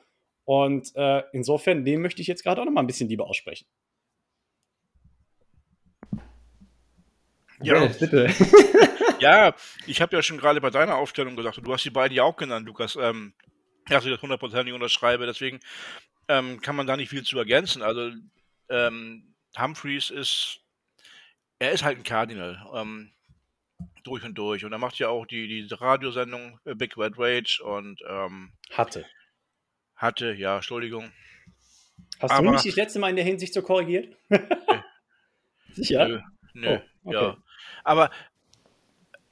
Und äh, insofern, dem möchte ich jetzt gerade auch noch mal ein bisschen Liebe aussprechen. Ja, okay, bitte. ja, ich habe ja schon gerade bei deiner Aufstellung gesagt, du hast die beiden ja auch genannt, Lukas, ähm, dass ich das hundertprozentig unterschreibe. Deswegen ähm, kann man da nicht viel zu ergänzen. Also ähm, Humphreys ist, er ist halt ein Cardinal. Ähm, durch und durch. Und er macht ja auch die, die Radiosendung äh, Big Red Rage und ähm, hatte. Hatte, ja, Entschuldigung. Hast Aber, du mich das letzte Mal in der Hinsicht so korrigiert? Sicher? Nö, nö oh, okay. ja. Aber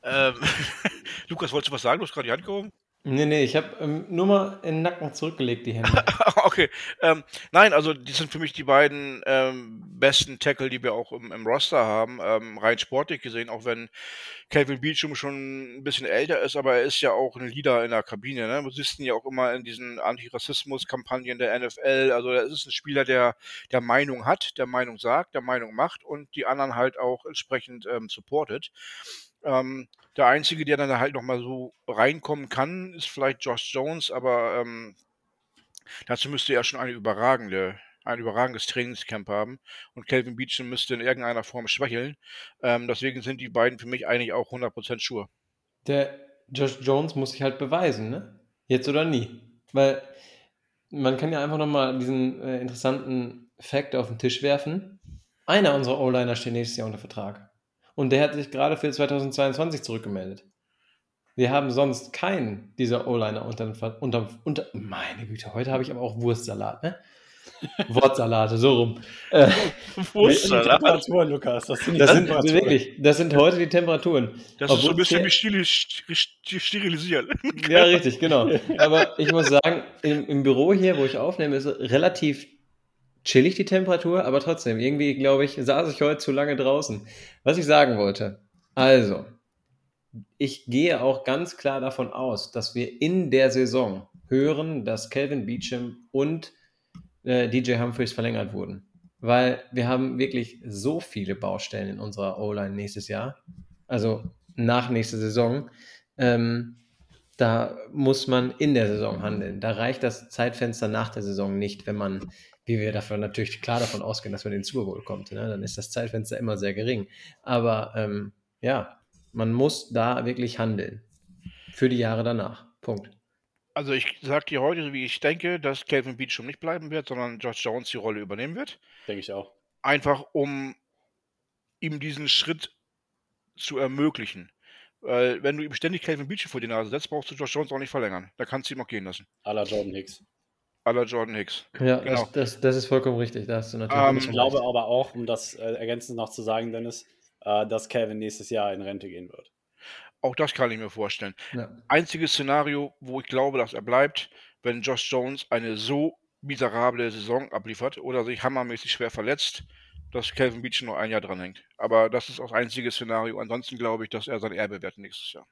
ähm, Lukas, wolltest du was sagen? Du hast gerade die Hand gehoben? Nee, nee, ich habe ähm, nur mal in den Nacken zurückgelegt, die Hände. okay. Ähm, nein, also die sind für mich die beiden ähm, besten Tackle, die wir auch im, im Roster haben, ähm, rein sportlich gesehen, auch wenn Calvin Beecham schon ein bisschen älter ist, aber er ist ja auch ein Leader in der Kabine. Ne? Wir sitzen ja auch immer in diesen Antirassismus-Kampagnen der NFL. Also er ist ein Spieler, der der Meinung hat, der Meinung sagt, der Meinung macht und die anderen halt auch entsprechend ähm, supportet. Ähm, der Einzige, der dann halt nochmal so reinkommen kann, ist vielleicht Josh Jones, aber ähm, dazu müsste er schon eine überragende, ein überragendes Trainingscamp haben und Calvin Beecham müsste in irgendeiner Form schwächeln. Ähm, deswegen sind die beiden für mich eigentlich auch 100% sure. Der Josh Jones muss sich halt beweisen, ne? Jetzt oder nie. Weil man kann ja einfach nochmal diesen äh, interessanten Fakt auf den Tisch werfen. Einer unserer O-Liner steht nächstes Jahr unter Vertrag. Und der hat sich gerade für 2022 zurückgemeldet. Wir haben sonst keinen dieser O-Liner unter, unter, unter. Meine Güte, heute habe ich aber auch Wurstsalat, ne? Wortsalate, so rum. Äh, Wurstsalat. Temperaturen, Lukas. Das sind, das sind wirklich, das sind heute die Temperaturen. Das ist so ein bisschen wie sterilisieren. Ja, richtig, genau. Aber ich muss sagen, im, im Büro hier, wo ich aufnehme, ist relativ chillig die Temperatur, aber trotzdem, irgendwie, glaube ich, saß ich heute zu lange draußen. Was ich sagen wollte, also, ich gehe auch ganz klar davon aus, dass wir in der Saison hören, dass Calvin Beecham und äh, DJ Humphreys verlängert wurden. Weil wir haben wirklich so viele Baustellen in unserer O-Line nächstes Jahr, also nach nächster Saison. Ähm, da muss man in der Saison handeln. Da reicht das Zeitfenster nach der Saison nicht, wenn man wie wir davon natürlich klar davon ausgehen, dass man in den Super Bowl kommt, ne? dann ist das Zeitfenster immer sehr gering. Aber ähm, ja, man muss da wirklich handeln. Für die Jahre danach. Punkt. Also ich sage dir heute, wie ich denke, dass Calvin Beach schon nicht bleiben wird, sondern George Jones die Rolle übernehmen wird. Denke ich auch. Einfach um ihm diesen Schritt zu ermöglichen. Weil wenn du ihm ständig Calvin Beach vor die Nase setzt, brauchst du George Jones auch nicht verlängern. Da kannst du ihn auch gehen lassen. A la Jordan Hicks aller Jordan Hicks. Ja, genau. das, das, das, ist vollkommen richtig. Da hast du natürlich um, ähm, ich glaube aber auch, um das äh, ergänzend noch zu sagen, Dennis, äh, dass Calvin nächstes Jahr in Rente gehen wird. Auch das kann ich mir vorstellen. Ja. Einziges Szenario, wo ich glaube, dass er bleibt, wenn Josh Jones eine so miserable Saison abliefert oder sich hammermäßig schwer verletzt, dass Calvin Beach noch ein Jahr dranhängt. Aber das ist auch das einzige Szenario. Ansonsten glaube ich, dass er sein Erbe wird nächstes Jahr.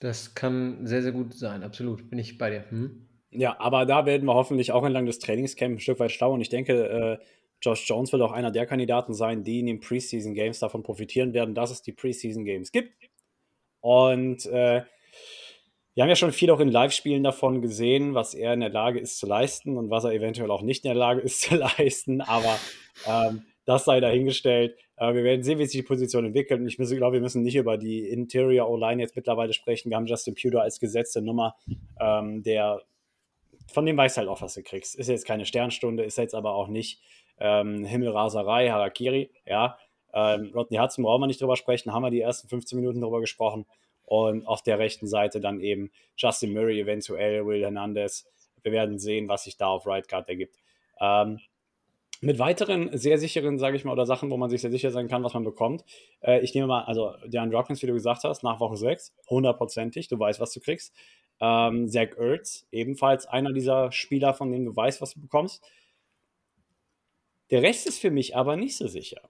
Das kann sehr, sehr gut sein. Absolut. Bin ich bei dir. Hm? Ja, aber da werden wir hoffentlich auch entlang des Trainingscamps ein Stück weit schlau. Und ich denke, äh, Josh Jones wird auch einer der Kandidaten sein, die in den Preseason Games davon profitieren werden, dass es die Preseason Games gibt. Und äh, wir haben ja schon viel auch in Live-Spielen davon gesehen, was er in der Lage ist zu leisten und was er eventuell auch nicht in der Lage ist zu leisten. Aber ähm, das sei dahingestellt. Äh, wir werden sehen, wie sich die Position entwickelt. Und ich glaube, wir müssen nicht über die Interior O-Line jetzt mittlerweile sprechen. Wir haben Justin Pewter als gesetzte Nummer, ähm, der von dem weißt halt auch, was du kriegst. Ist jetzt keine Sternstunde, ist jetzt aber auch nicht ähm, Himmelraserei, Harakiri, ja. Ähm, Rodney Hudson brauchen wir nicht drüber sprechen, haben wir die ersten 15 Minuten drüber gesprochen. Und auf der rechten Seite dann eben Justin Murray, eventuell Will Hernandez. Wir werden sehen, was sich da auf Right Guard ergibt. Ähm, mit weiteren sehr sicheren, sage ich mal, oder Sachen, wo man sich sehr sicher sein kann, was man bekommt. Äh, ich nehme mal, also der Hopkins, wie du gesagt hast, nach Woche 6, hundertprozentig, du weißt, was du kriegst. Ähm, Zach Ertz, ebenfalls einer dieser Spieler, von denen du weißt, was du bekommst. Der Rest ist für mich aber nicht so sicher.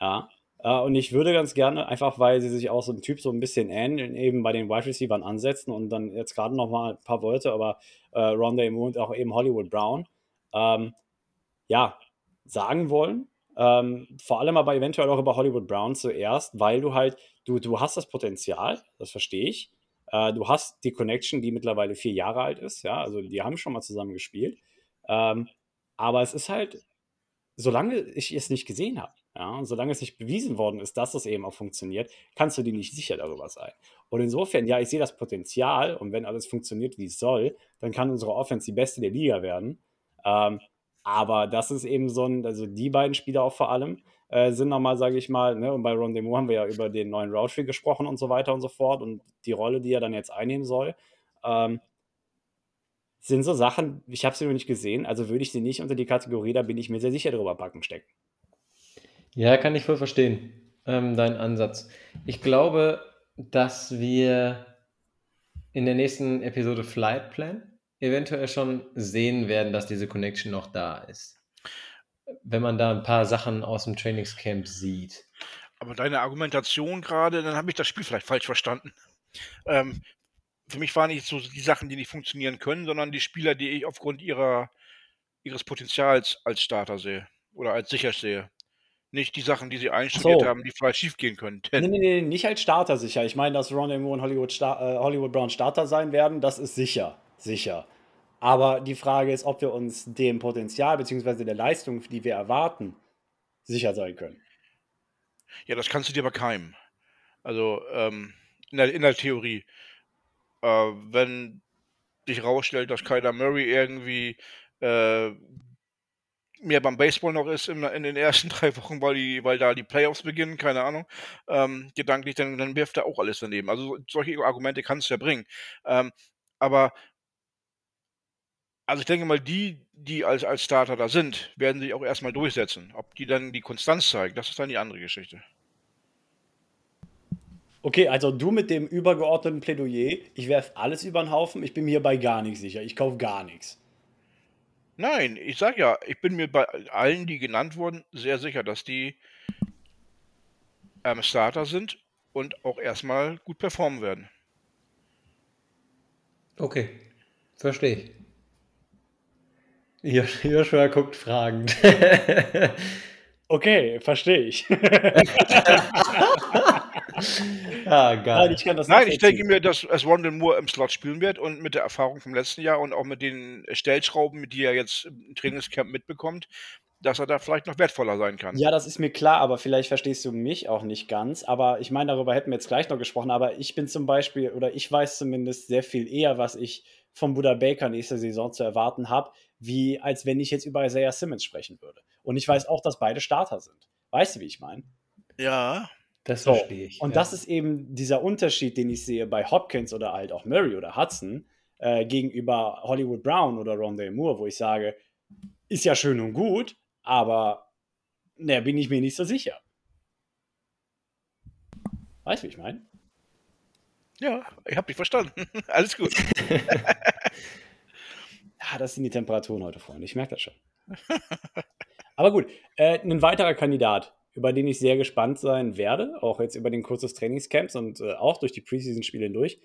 Ja. Äh, und ich würde ganz gerne, einfach weil sie sich auch so ein Typ so ein bisschen ähneln, eben bei den Wide Receivers ansetzen und dann jetzt gerade noch mal ein paar Worte, aber äh, Rondé Moon und auch eben Hollywood Brown, ähm, ja, sagen wollen. Ähm, vor allem aber eventuell auch über Hollywood Brown zuerst, weil du halt, du, du hast das Potenzial, das verstehe ich. Äh, du hast die Connection, die mittlerweile vier Jahre alt ist, ja, also die haben schon mal zusammen gespielt. Ähm, aber es ist halt, solange ich es nicht gesehen habe, ja, und solange es nicht bewiesen worden ist, dass es eben auch funktioniert, kannst du dir nicht sicher darüber sein. Und insofern, ja, ich sehe das Potenzial und wenn alles funktioniert, wie es soll, dann kann unsere Offense die beste der Liga werden. Ähm, aber das ist eben so ein, also die beiden Spieler auch vor allem, äh, sind nochmal, sage ich mal, ne, und bei Ron Demo haben wir ja über den neuen Roundtree gesprochen und so weiter und so fort und die Rolle, die er dann jetzt einnehmen soll. Ähm, sind so Sachen, ich habe sie noch nicht gesehen, also würde ich sie nicht unter die Kategorie, da bin ich mir sehr sicher drüber packen stecken. Ja, kann ich voll verstehen, ähm, deinen Ansatz. Ich glaube, dass wir in der nächsten Episode Flight Plan eventuell schon sehen werden, dass diese Connection noch da ist. Wenn man da ein paar Sachen aus dem Trainingscamp sieht. Aber deine Argumentation gerade, dann habe ich das Spiel vielleicht falsch verstanden. Ähm, für mich waren nicht so die Sachen, die nicht funktionieren können, sondern die Spieler, die ich aufgrund ihrer, ihres Potenzials als Starter sehe oder als sicher sehe. Nicht die Sachen, die sie einstudiert so. haben, die vielleicht schief gehen können. Nee, nee, nee, nicht als Starter sicher. Ich meine, dass Ron Moore und Hollywood, Star äh, Hollywood Brown Starter sein werden, das ist sicher. Sicher. Aber die Frage ist, ob wir uns dem Potenzial bzw. der Leistung, die wir erwarten, sicher sein können. Ja, das kannst du dir aber keimen. Also ähm, in, der, in der Theorie. Äh, wenn dich rausstellt, dass Kyler Murray irgendwie äh, mehr beim Baseball noch ist in, in, den ersten drei Wochen, weil, die, weil da die Playoffs beginnen, keine Ahnung, ähm, gedanklich, dann, dann wirft er auch alles daneben. Also solche Argumente kannst du ja bringen. Ähm, aber also ich denke mal, die, die als, als Starter da sind, werden sich auch erstmal durchsetzen. Ob die dann die Konstanz zeigen, das ist dann die andere Geschichte. Okay, also du mit dem übergeordneten Plädoyer, ich werfe alles über den Haufen, ich bin mir bei gar nichts sicher, ich kaufe gar nichts. Nein, ich sag ja, ich bin mir bei allen, die genannt wurden, sehr sicher, dass die ähm, Starter sind und auch erstmal gut performen werden. Okay, verstehe ich. Joshua guckt fragend. okay, verstehe ich. ah, geil. Nein, ich, Nein, ich denke mir, dass es Rondell Moore im Slot spielen wird und mit der Erfahrung vom letzten Jahr und auch mit den Stellschrauben, die er jetzt im Trainingscamp mitbekommt, dass er da vielleicht noch wertvoller sein kann. Ja, das ist mir klar, aber vielleicht verstehst du mich auch nicht ganz. Aber ich meine, darüber hätten wir jetzt gleich noch gesprochen. Aber ich bin zum Beispiel, oder ich weiß zumindest sehr viel eher, was ich vom Buddha Baker nächste Saison zu erwarten habe, wie als wenn ich jetzt über Isaiah Simmons sprechen würde. Und ich weiß auch, dass beide Starter sind. Weißt du, wie ich meine? Ja. Das so. verstehe ich. Und ja. das ist eben dieser Unterschied, den ich sehe bei Hopkins oder halt auch Murray oder Hudson äh, gegenüber Hollywood Brown oder Rondé Moore, wo ich sage, ist ja schön und gut, aber da bin ich mir nicht so sicher. Weißt du, wie ich meine? Ja, ich habe dich verstanden. Alles gut. Ja, das sind die Temperaturen heute, Freunde. Ich merke das schon. Aber gut, äh, ein weiterer Kandidat, über den ich sehr gespannt sein werde, auch jetzt über den Kurs des Trainingscamps und äh, auch durch die Preseason-Spiele hindurch.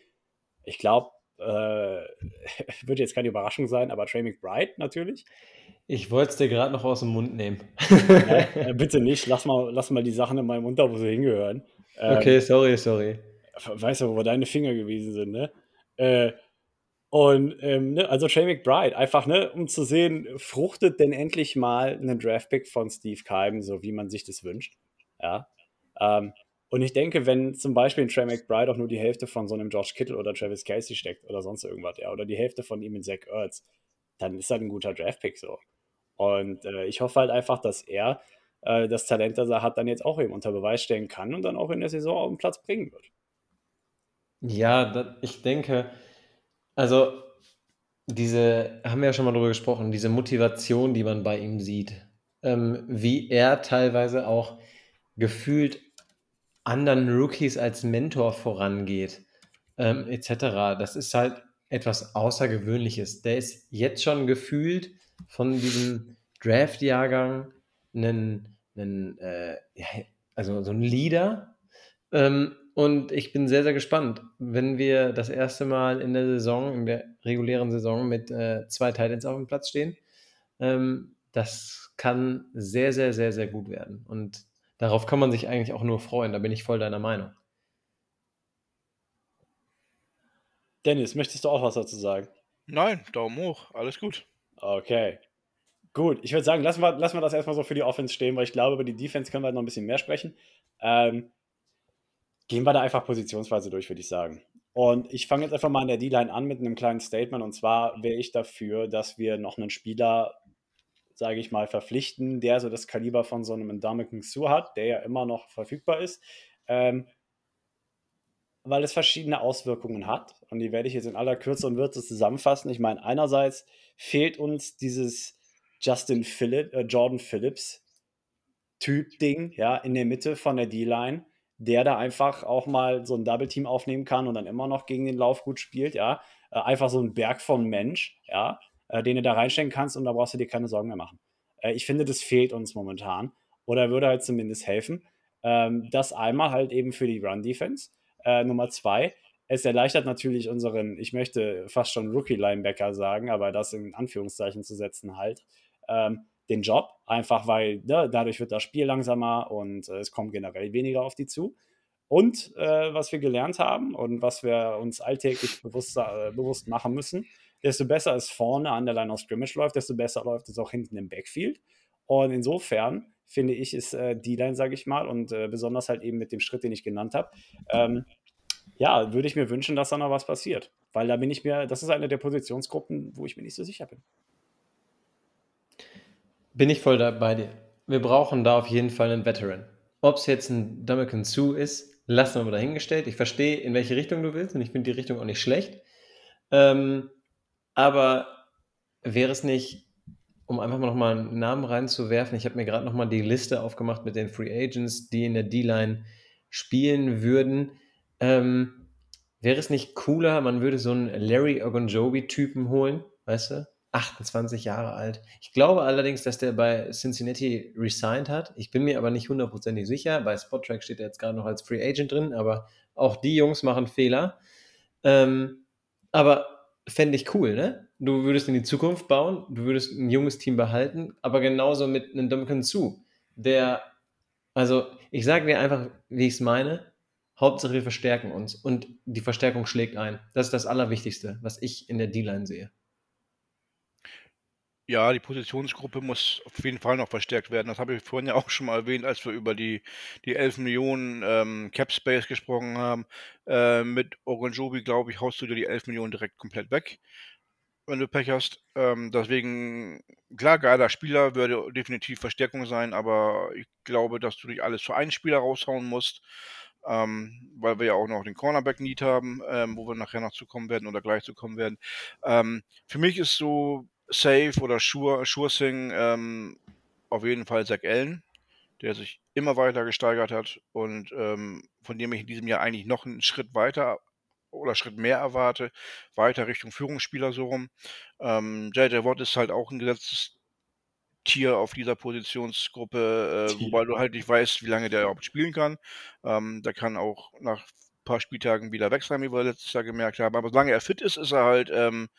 Ich glaube, äh, wird jetzt keine Überraschung sein, aber Trey McBride natürlich. Ich wollte es dir gerade noch aus dem Mund nehmen. ja, bitte nicht, lass mal, lass mal die Sachen in meinem Mund da, wo sie hingehören. Ähm, okay, sorry, sorry. Weißt du, wo deine Finger gewesen sind, ne? Äh, Und ähm, ne, also Trey McBride, einfach, ne, um zu sehen, fruchtet denn endlich mal ein Draftpick von Steve Keim, so wie man sich das wünscht. Ja. Ähm, und ich denke, wenn zum Beispiel in Trey McBride auch nur die Hälfte von so einem Josh Kittle oder Travis Casey steckt oder sonst irgendwas, ja, oder die Hälfte von ihm in Zach Ertz, dann ist das ein guter Draftpick so. Und äh, ich hoffe halt einfach, dass er äh, das Talent, das er hat, dann jetzt auch eben unter Beweis stellen kann und dann auch in der Saison auf den Platz bringen wird. Ja, das, ich denke, also diese, haben wir ja schon mal drüber gesprochen, diese Motivation, die man bei ihm sieht, ähm, wie er teilweise auch gefühlt anderen Rookies als Mentor vorangeht, ähm, etc. Das ist halt etwas Außergewöhnliches. Der ist jetzt schon gefühlt von diesem Draft-Jahrgang ein, ein äh, also so ein Leader. Ähm, und ich bin sehr, sehr gespannt, wenn wir das erste Mal in der Saison, in der regulären Saison mit äh, zwei Titans auf dem Platz stehen. Ähm, das kann sehr, sehr, sehr, sehr gut werden. Und darauf kann man sich eigentlich auch nur freuen. Da bin ich voll deiner Meinung. Dennis, möchtest du auch was dazu sagen? Nein, Daumen hoch, alles gut. Okay. Gut, ich würde sagen, lassen wir, lassen wir das erstmal so für die Offense stehen, weil ich glaube, über die Defense können wir halt noch ein bisschen mehr sprechen. Ähm, gehen wir da einfach positionsweise durch, würde ich sagen. Und ich fange jetzt einfach mal an der D-Line an mit einem kleinen Statement. Und zwar wäre ich dafür, dass wir noch einen Spieler, sage ich mal, verpflichten, der so das Kaliber von so einem Ndamukong Su hat, der ja immer noch verfügbar ist. Ähm, weil es verschiedene Auswirkungen hat. Und die werde ich jetzt in aller Kürze und Würze zusammenfassen. Ich meine, einerseits fehlt uns dieses Justin Phillip, äh, Jordan Phillips Typ-Ding, ja, in der Mitte von der D-Line, der da einfach auch mal so ein Double-Team aufnehmen kann und dann immer noch gegen den Lauf gut spielt, ja. Äh, einfach so ein Berg von Mensch, ja, äh, den du da reinstecken kannst und da brauchst du dir keine Sorgen mehr machen. Äh, ich finde, das fehlt uns momentan. Oder würde halt zumindest helfen. Ähm, das einmal halt eben für die Run-Defense. Nummer zwei, es erleichtert natürlich unseren, ich möchte fast schon Rookie-Linebacker sagen, aber das in Anführungszeichen zu setzen halt, ähm, den Job, einfach weil ne, dadurch wird das Spiel langsamer und äh, es kommt generell weniger auf die zu. Und äh, was wir gelernt haben und was wir uns alltäglich bewusst, äh, bewusst machen müssen, desto besser es vorne an der Line of Scrimmage läuft, desto besser läuft es auch hinten im Backfield. Und insofern finde ich, ist äh, die Line, sage ich mal, und äh, besonders halt eben mit dem Schritt, den ich genannt habe, ähm, ja, würde ich mir wünschen, dass da noch was passiert. Weil da bin ich mir, das ist eine der Positionsgruppen, wo ich mir nicht so sicher bin. Bin ich voll da bei dir. Wir brauchen da auf jeden Fall einen Veteran. Ob es jetzt ein Dominican Sue ist, lassen wir mal dahingestellt. Ich verstehe, in welche Richtung du willst und ich finde die Richtung auch nicht schlecht. Ähm, aber wäre es nicht, um einfach mal nochmal einen Namen reinzuwerfen, ich habe mir gerade nochmal die Liste aufgemacht mit den Free Agents, die in der D-Line spielen würden. Ähm, wäre es nicht cooler, man würde so einen Larry Ogunjobi-Typen holen, weißt du? 28 Jahre alt. Ich glaube allerdings, dass der bei Cincinnati resigned hat. Ich bin mir aber nicht hundertprozentig sicher. Bei Spottrack steht er jetzt gerade noch als Free Agent drin, aber auch die Jungs machen Fehler. Ähm, aber fände ich cool, ne? Du würdest in die Zukunft bauen, du würdest ein junges Team behalten, aber genauso mit einem Duncan Zu, der, also ich sage dir einfach, wie ich es meine, Hauptsache wir verstärken uns und die Verstärkung schlägt ein. Das ist das Allerwichtigste, was ich in der D-Line sehe. Ja, die Positionsgruppe muss auf jeden Fall noch verstärkt werden. Das habe ich vorhin ja auch schon mal erwähnt, als wir über die, die 11 Millionen ähm, Cap Space gesprochen haben. Äh, mit Oranjobi, glaube ich, haust du dir die 11 Millionen direkt komplett weg, wenn du Pech hast. Ähm, deswegen, klar, geiler Spieler würde definitiv Verstärkung sein, aber ich glaube, dass du nicht alles für einen Spieler raushauen musst, ähm, weil wir ja auch noch den Cornerback-Need haben, ähm, wo wir nachher noch zukommen werden oder gleich zukommen werden. Ähm, für mich ist so Safe oder Sure, Sure ähm, auf jeden Fall Zach Allen, der sich immer weiter gesteigert hat und ähm, von dem ich in diesem Jahr eigentlich noch einen Schritt weiter oder Schritt mehr erwarte, weiter Richtung Führungsspieler so rum. Ähm, JJ Watt ist halt auch ein gesetztes Tier auf dieser Positionsgruppe, äh, wobei du halt nicht weißt, wie lange der überhaupt spielen kann. Ähm, der kann auch nach ein paar Spieltagen wieder weg sein, wie wir letztes Jahr gemerkt haben. Aber solange er fit ist, ist er halt ähm,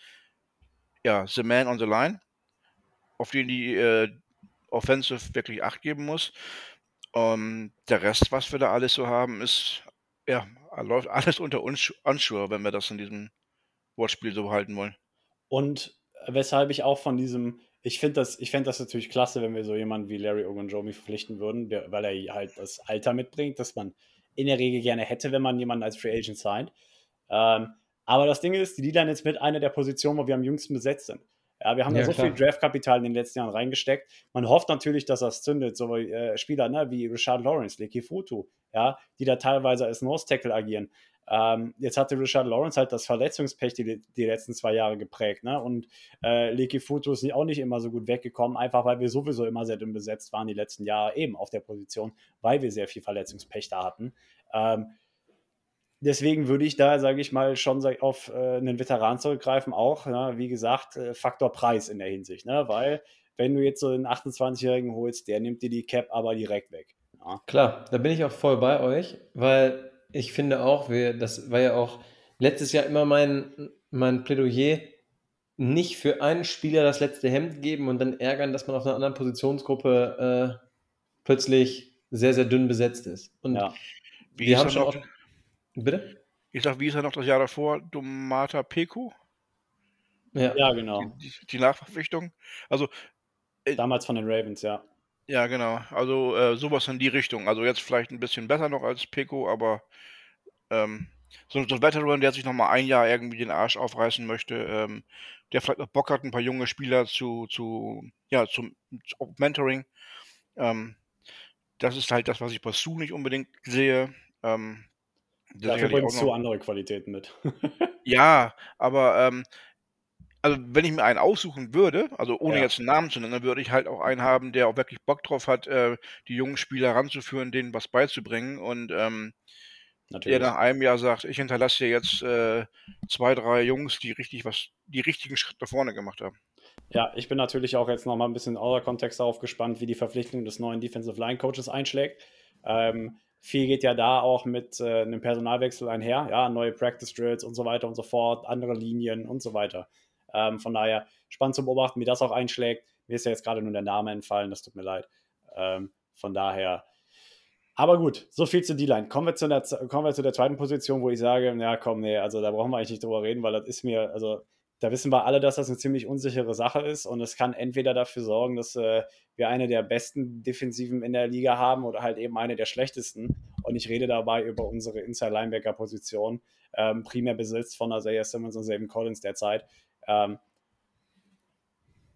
ja, The Man on the Line, auf den die äh, Offensive wirklich Acht geben muss. Ähm, der Rest, was wir da alles so haben, ist, ja, läuft alles unter uns unsure, wenn wir das in diesem Wortspiel so behalten wollen. Und weshalb ich auch von diesem, ich finde das, ich fände das natürlich klasse, wenn wir so jemanden wie Larry Ogunjobi verpflichten würden, der, weil er halt das Alter mitbringt, das man in der Regel gerne hätte, wenn man jemanden als Free Agent signed. Ähm, aber das Ding ist, die D-Line jetzt mit einer der Positionen, wo wir am jüngsten besetzt sind. Ja, wir haben ja, da so klar. viel Draftkapital in den letzten Jahren reingesteckt. Man hofft natürlich, dass das zündet. So äh, Spieler ne, wie Richard Lawrence, Lecky Futu, ja, die da teilweise als Nose Tackle agieren. Ähm, jetzt hatte Richard Lawrence halt das Verletzungspech die, die letzten zwei Jahre geprägt. Ne? Und äh, Lecky Futu ist auch nicht immer so gut weggekommen, einfach weil wir sowieso immer sehr dünn besetzt waren die letzten Jahre eben auf der Position, weil wir sehr viel Verletzungspech da hatten. Ähm, deswegen würde ich da, sage ich mal, schon auf äh, einen Veteran zurückgreifen, auch, ja, wie gesagt, äh, Faktor Preis in der Hinsicht, ne? weil wenn du jetzt so einen 28-Jährigen holst, der nimmt dir die Cap aber direkt weg. Ja. Klar, da bin ich auch voll bei euch, weil ich finde auch, wir, das war ja auch letztes Jahr immer mein, mein Plädoyer, nicht für einen Spieler das letzte Hemd geben und dann ärgern, dass man auf einer anderen Positionsgruppe äh, plötzlich sehr, sehr dünn besetzt ist. Und ja. wir haben schon auch, Bitte? Ich sag, wie ist er noch das Jahr davor? Domata Peko? Ja, ja genau. Die, die, Nachverpflichtung. Also. Äh, Damals von den Ravens, ja. Ja, genau. Also äh, sowas in die Richtung. Also jetzt vielleicht ein bisschen besser noch als Peko, aber ähm, so, so ein Veteran, der sich nochmal ein Jahr irgendwie den Arsch aufreißen möchte, ähm, der vielleicht noch Bock hat, ein paar junge Spieler zu, zu ja, zum, zum Mentoring. Ähm, das ist halt das, was ich bei Sue nicht unbedingt sehe. Ähm, Dafür bringst du andere Qualitäten mit. ja, aber ähm, also wenn ich mir einen aussuchen würde, also ohne ja. jetzt einen Namen zu nennen, dann würde ich halt auch einen haben, der auch wirklich Bock drauf hat, äh, die jungen Spieler ranzuführen, denen was beizubringen und ähm, der nach einem Jahr sagt, ich hinterlasse dir jetzt äh, zwei, drei Jungs, die richtig was, die richtigen Schritt nach vorne gemacht haben. Ja, ich bin natürlich auch jetzt nochmal ein bisschen außer Kontext darauf gespannt, wie die Verpflichtung des neuen Defensive Line Coaches einschlägt. Ähm, viel geht ja da auch mit äh, einem Personalwechsel einher, ja, neue Practice Drills und so weiter und so fort, andere Linien und so weiter. Ähm, von daher spannend zu beobachten, wie das auch einschlägt. Mir ist ja jetzt gerade nur der Name entfallen, das tut mir leid. Ähm, von daher, aber gut, so viel zu D-Line. Kommen, wir zu der, kommen wir zu der zweiten Position, wo ich sage, ja komm, nee, also da brauchen wir eigentlich nicht drüber reden, weil das ist mir, also da wissen wir alle, dass das eine ziemlich unsichere Sache ist und es kann entweder dafür sorgen, dass äh, wir eine der besten Defensiven in der Liga haben oder halt eben eine der schlechtesten. Und ich rede dabei über unsere Inside-Linebacker-Position, ähm, primär besitzt von Isaiah Simmons und Zayvon Collins derzeit. Ähm,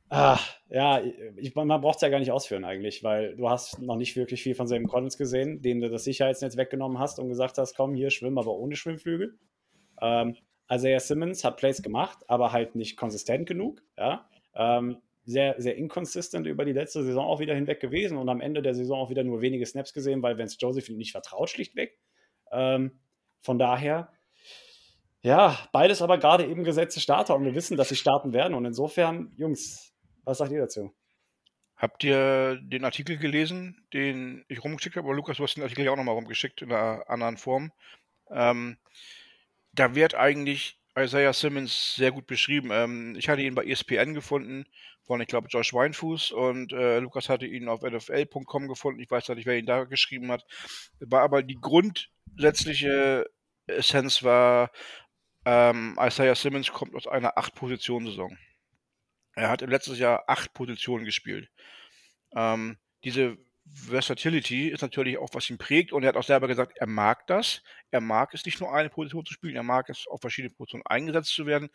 ah, ja, ich, man braucht es ja gar nicht ausführen eigentlich, weil du hast noch nicht wirklich viel von Zayvon Collins gesehen, dem du das Sicherheitsnetz weggenommen hast und gesagt hast, komm, hier schwimmen, aber ohne Schwimmflügel. Ähm, Isaiah Simmons hat Plays gemacht, aber halt nicht konsistent genug. Ja? Ähm, sehr, sehr inconsistent über die letzte Saison auch wieder hinweg gewesen und am Ende der Saison auch wieder nur wenige Snaps gesehen, weil Vance Joseph ihn nicht vertraut, schlichtweg. Ähm, von daher, ja, beides aber gerade eben gesetzte Starter und wir wissen, dass sie starten werden. Und insofern, Jungs, was sagt ihr dazu? Habt ihr den Artikel gelesen, den ich rumgeschickt habe? Aber Lukas, du hast den Artikel ja auch nochmal rumgeschickt in einer anderen Form. Ähm, da wird eigentlich Isaiah Simmons sehr gut beschrieben. Ähm, ich hatte ihn bei ESPN gefunden, von, ich glaube, Josh Weinfuß und äh, Lukas hatte ihn auf NFL.com gefunden. Ich weiß nicht, wer ihn da geschrieben hat. War aber die grundsätzliche Essenz war, ähm, Isaiah Simmons kommt aus einer Acht-Position-Saison. Er hat im letzten Jahr acht Positionen gespielt. Ähm, diese Versatility ist natürlich auch, was ihn prägt. Und er hat auch selber gesagt, er mag das. Er mag es nicht nur eine Position zu spielen, er mag es auf verschiedene Positionen eingesetzt zu werden.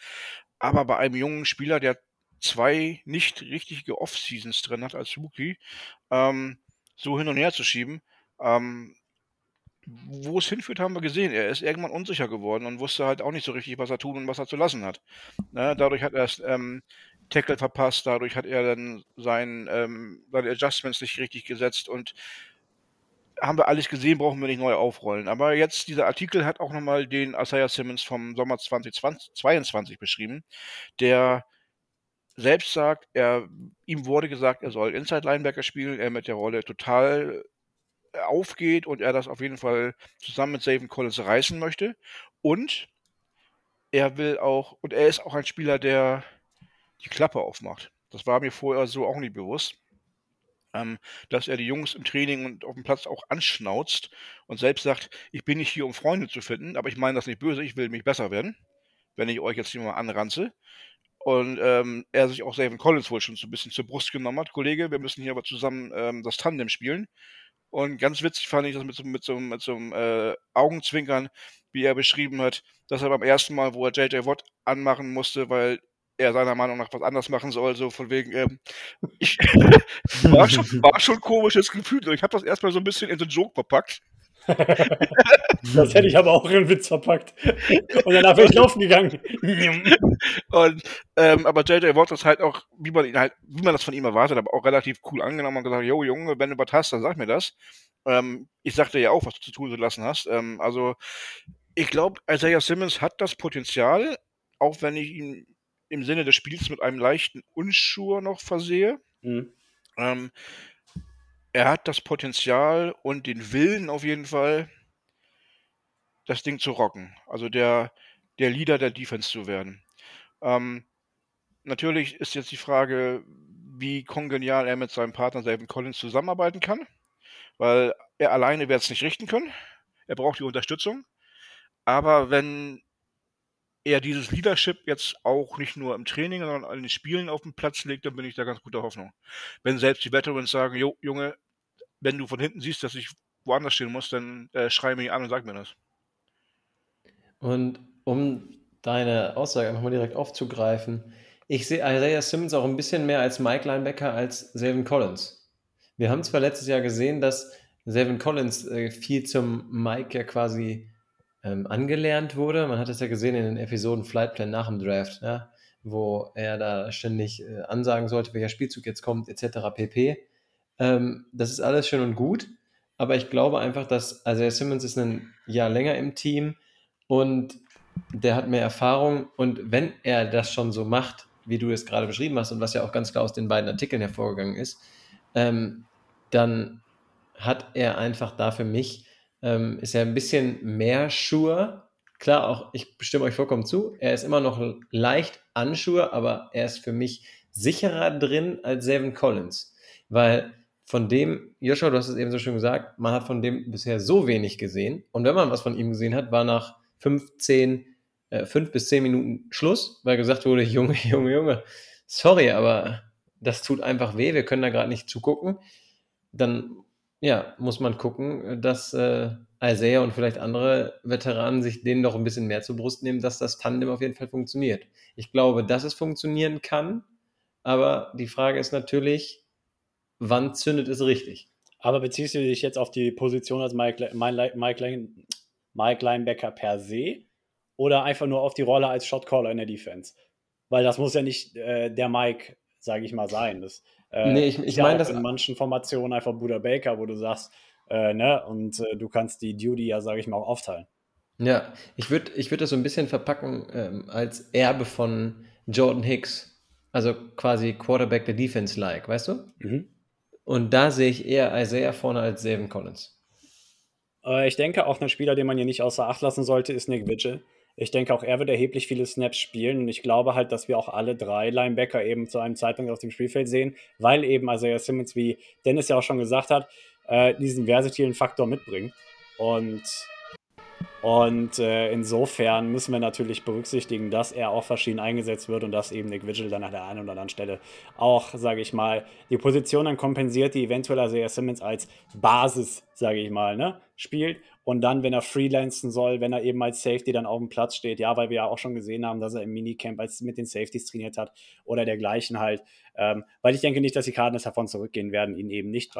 Aber bei einem jungen Spieler, der zwei nicht richtige Off-Seasons drin hat als Rookie, ähm, so hin und her zu schieben, ähm, wo es hinführt, haben wir gesehen. Er ist irgendwann unsicher geworden und wusste halt auch nicht so richtig, was er tun und was er zu lassen hat. Ne? Dadurch hat er es ähm, Tackle verpasst, dadurch hat er dann sein, ähm, seine Adjustments nicht richtig gesetzt und haben wir alles gesehen, brauchen wir nicht neu aufrollen. Aber jetzt, dieser Artikel hat auch nochmal den Isaiah Simmons vom Sommer 2022 beschrieben, der selbst sagt, er, ihm wurde gesagt, er soll Inside Linebacker spielen, er mit der Rolle total aufgeht und er das auf jeden Fall zusammen mit Savin Collins reißen möchte. Und er will auch, und er ist auch ein Spieler, der die Klappe aufmacht. Das war mir vorher so auch nicht bewusst. Ähm, dass er die Jungs im Training und auf dem Platz auch anschnauzt und selbst sagt, ich bin nicht hier, um Freunde zu finden, aber ich meine das nicht böse, ich will mich besser werden. wenn ich euch jetzt hier mal anranze. Und ähm, er sich auch Savin Collins wohl schon so ein bisschen zur Brust genommen hat. Kollege, wir müssen hier aber zusammen ähm, das Tandem spielen. Und ganz witzig fand ich das mit so, mit so, mit so einem äh, Augenzwinkern, wie er beschrieben hat, dass er beim ersten Mal, wo er JJ Watt anmachen musste, weil er seiner Meinung nach was anders machen soll, so von wegen, ähm, ich war, schon, war schon ein komisches Gefühl. Ich habe das erstmal so ein bisschen in den Joke verpackt. das hätte ich aber auch in einen Witz verpackt. Und danach wäre ich laufen gegangen. und, ähm, aber JJ Watt ist halt auch, wie man ihn halt, wie man das von ihm erwartet, aber auch relativ cool angenommen und gesagt, yo Junge, wenn du was hast, dann sag mir das. Ähm, ich sagte ja auch, was du zu tun gelassen hast. Ähm, also ich glaube, Isaiah Simmons hat das Potenzial, auch wenn ich ihn im Sinne des Spiels mit einem leichten Unschur noch versehe. Mhm. Ähm, er hat das Potenzial und den Willen auf jeden Fall, das Ding zu rocken. Also der, der Leader der Defense zu werden. Ähm, natürlich ist jetzt die Frage, wie kongenial er mit seinem Partner David Collins zusammenarbeiten kann, weil er alleine wird es nicht richten können. Er braucht die Unterstützung. Aber wenn er dieses Leadership jetzt auch nicht nur im Training, sondern in den Spielen auf den Platz legt, dann bin ich da ganz guter Hoffnung. Wenn selbst die Veterans sagen, jo, Junge, wenn du von hinten siehst, dass ich woanders stehen muss, dann äh, schrei mich an und sag mir das. Und um deine Aussage einfach mal direkt aufzugreifen, ich sehe Isaiah Simmons auch ein bisschen mehr als Mike Linebacker als Selvin Collins. Wir haben zwar letztes Jahr gesehen, dass Selvin Collins äh, viel zum Mike ja quasi ähm, angelernt wurde. Man hat es ja gesehen in den Episoden Flightplan nach dem Draft, ja, wo er da ständig äh, ansagen sollte, welcher Spielzug jetzt kommt, etc. pp. Ähm, das ist alles schön und gut, aber ich glaube einfach, dass, also Simmons ist ein Jahr länger im Team und der hat mehr Erfahrung und wenn er das schon so macht, wie du es gerade beschrieben hast und was ja auch ganz klar aus den beiden Artikeln hervorgegangen ist, ähm, dann hat er einfach da für mich ähm, ist er ein bisschen mehr Schuhe. Klar, auch ich stimme euch vollkommen zu. Er ist immer noch leicht anschuhe, aber er ist für mich sicherer drin als Seven Collins. Weil von dem, Joshua, du hast es eben so schön gesagt, man hat von dem bisher so wenig gesehen. Und wenn man was von ihm gesehen hat, war nach 15, äh, 5 bis 10 Minuten Schluss, weil gesagt wurde, Junge, Junge, Junge, sorry, aber das tut einfach weh, wir können da gerade nicht zugucken. Dann ja, muss man gucken, dass äh, Isaiah und vielleicht andere Veteranen sich denen doch ein bisschen mehr zur Brust nehmen, dass das Tandem auf jeden Fall funktioniert. Ich glaube, dass es funktionieren kann, aber die Frage ist natürlich, wann zündet es richtig? Aber beziehst du dich jetzt auf die Position als Mike, Mike, Mike, Linebacker per se oder einfach nur auf die Rolle als Shotcaller in der Defense? Weil das muss ja nicht äh, der Mike, sage ich mal, sein. Das, äh, nee, ich, ich meine das. In manchen Formationen einfach Buda Baker, wo du sagst, äh, ne, und äh, du kannst die Duty ja, sage ich mal, auch aufteilen. Ja, ich würde ich würd das so ein bisschen verpacken ähm, als Erbe von Jordan Hicks. Also quasi Quarterback der Defense-like, weißt du? Mhm. Und da sehe ich eher Isaiah vorne als Savin Collins. Äh, ich denke, auch ein Spieler, den man hier nicht außer Acht lassen sollte, ist Nick Vigil. Ich denke, auch er wird erheblich viele Snaps spielen und ich glaube halt, dass wir auch alle drei Linebacker eben zu einem Zeitpunkt auf dem Spielfeld sehen, weil eben Isaiah Simmons, wie Dennis ja auch schon gesagt hat, äh, diesen versatilen Faktor mitbringt. Und und äh, insofern müssen wir natürlich berücksichtigen, dass er auch verschieden eingesetzt wird und dass eben Nick Vigil dann an der einen oder anderen Stelle auch, sage ich mal, die Position dann kompensiert, die eventuell Isaiah Simmons als Basis, sage ich mal, ne, spielt. Und dann, wenn er freelancen soll, wenn er eben als Safety dann auf dem Platz steht, ja, weil wir ja auch schon gesehen haben, dass er im Minicamp als mit den Safeties trainiert hat oder dergleichen halt. Ähm, weil ich denke nicht, dass die Cardinals davon zurückgehen werden, ihn eben nicht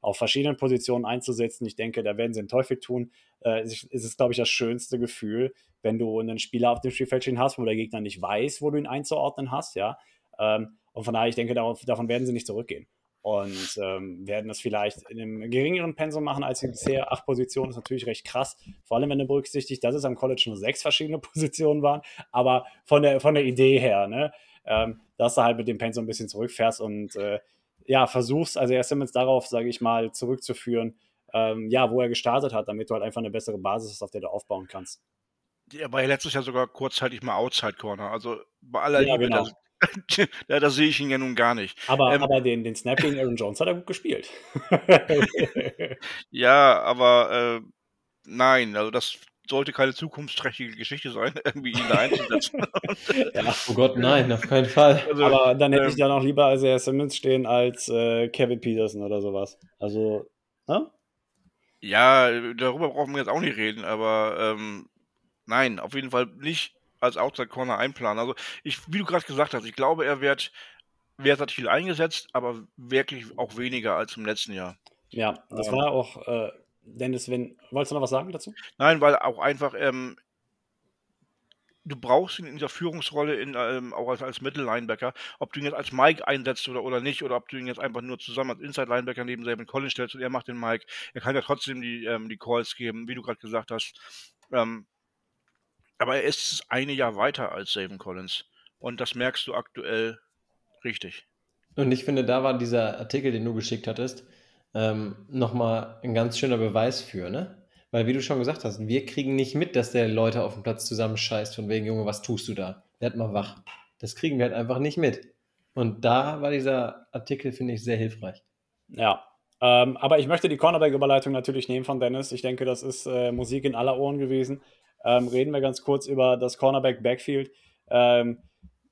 auf verschiedenen Positionen einzusetzen. Ich denke, da werden sie den Teufel tun. Äh, es ist, glaube ich, das schönste Gefühl, wenn du einen Spieler auf dem Spielfeld stehen hast, wo der Gegner nicht weiß, wo du ihn einzuordnen hast, ja. Ähm, und von daher, ich denke, darauf, davon werden sie nicht zurückgehen und ähm, werden das vielleicht in einem geringeren Pensum machen als bisher. Acht Positionen ist natürlich recht krass, vor allem wenn du berücksichtigt, dass es am College nur sechs verschiedene Positionen waren, aber von der, von der Idee her, ne, ähm, dass du halt mit dem Pensum ein bisschen zurückfährst und äh, ja, versuchst, also erst Simmons darauf, sage ich mal, zurückzuführen, ähm, ja, wo er gestartet hat, damit du halt einfach eine bessere Basis hast, auf der du aufbauen kannst. Er war ja letztes Jahr sogar kurzzeitig mal Outside Corner, also bei aller ja, Liebe, genau. ja, da sehe ich ihn ja nun gar nicht. Aber, ähm, aber den, den Snap gegen Aaron Jones hat er gut gespielt. ja, aber äh, nein, also das, sollte keine zukunftsträchtige Geschichte sein, irgendwie ihn da einzusetzen. ja, oh Gott, nein, auf keinen Fall. Also, Aber dann hätte ähm, ich dann auch lieber Isaiah Simmons stehen als äh, Kevin Peterson oder sowas. Also, ne? Ja, darüber brauchen wir jetzt auch nicht reden, aber ähm, nein, auf jeden Fall nicht als Outside Corner einplanen. Also ich, wie du gerade gesagt hast, ich glaube, er wird, viel eingesetzt, aber wirklich auch weniger als im letzten Jahr. Ja, das ähm, war auch, äh, Dennis, wenn, wolltest du noch was sagen dazu? Nein, weil auch einfach, ähm, du brauchst ihn in dieser Führungsrolle in, ähm, auch als, als Mittellinebacker, ob du ihn jetzt als Mike einsetzt oder, oder nicht, oder ob du ihn jetzt einfach nur zusammen als Inside-Linebacker neben Saban Collins stellst und er macht den Mike. Er kann ja trotzdem die, ähm, die Calls geben, wie du gerade gesagt hast. Ähm, aber er ist eine Jahr weiter als Saban Collins. Und das merkst du aktuell richtig. Und ich finde, da war dieser Artikel, den du geschickt hattest, ähm, nochmal ein ganz schöner Beweis für, ne? Weil, wie du schon gesagt hast, wir kriegen nicht mit, dass der Leute auf dem Platz zusammenscheißt, von wegen, Junge, was tust du da? Werd mal wach. Das kriegen wir halt einfach nicht mit. Und da war dieser Artikel, finde ich, sehr hilfreich. Ja, ähm, aber ich möchte die Cornerback-Überleitung natürlich nehmen von Dennis. Ich denke, das ist äh, Musik in aller Ohren gewesen. Ähm, reden wir ganz kurz über das Cornerback-Backfield. Ähm,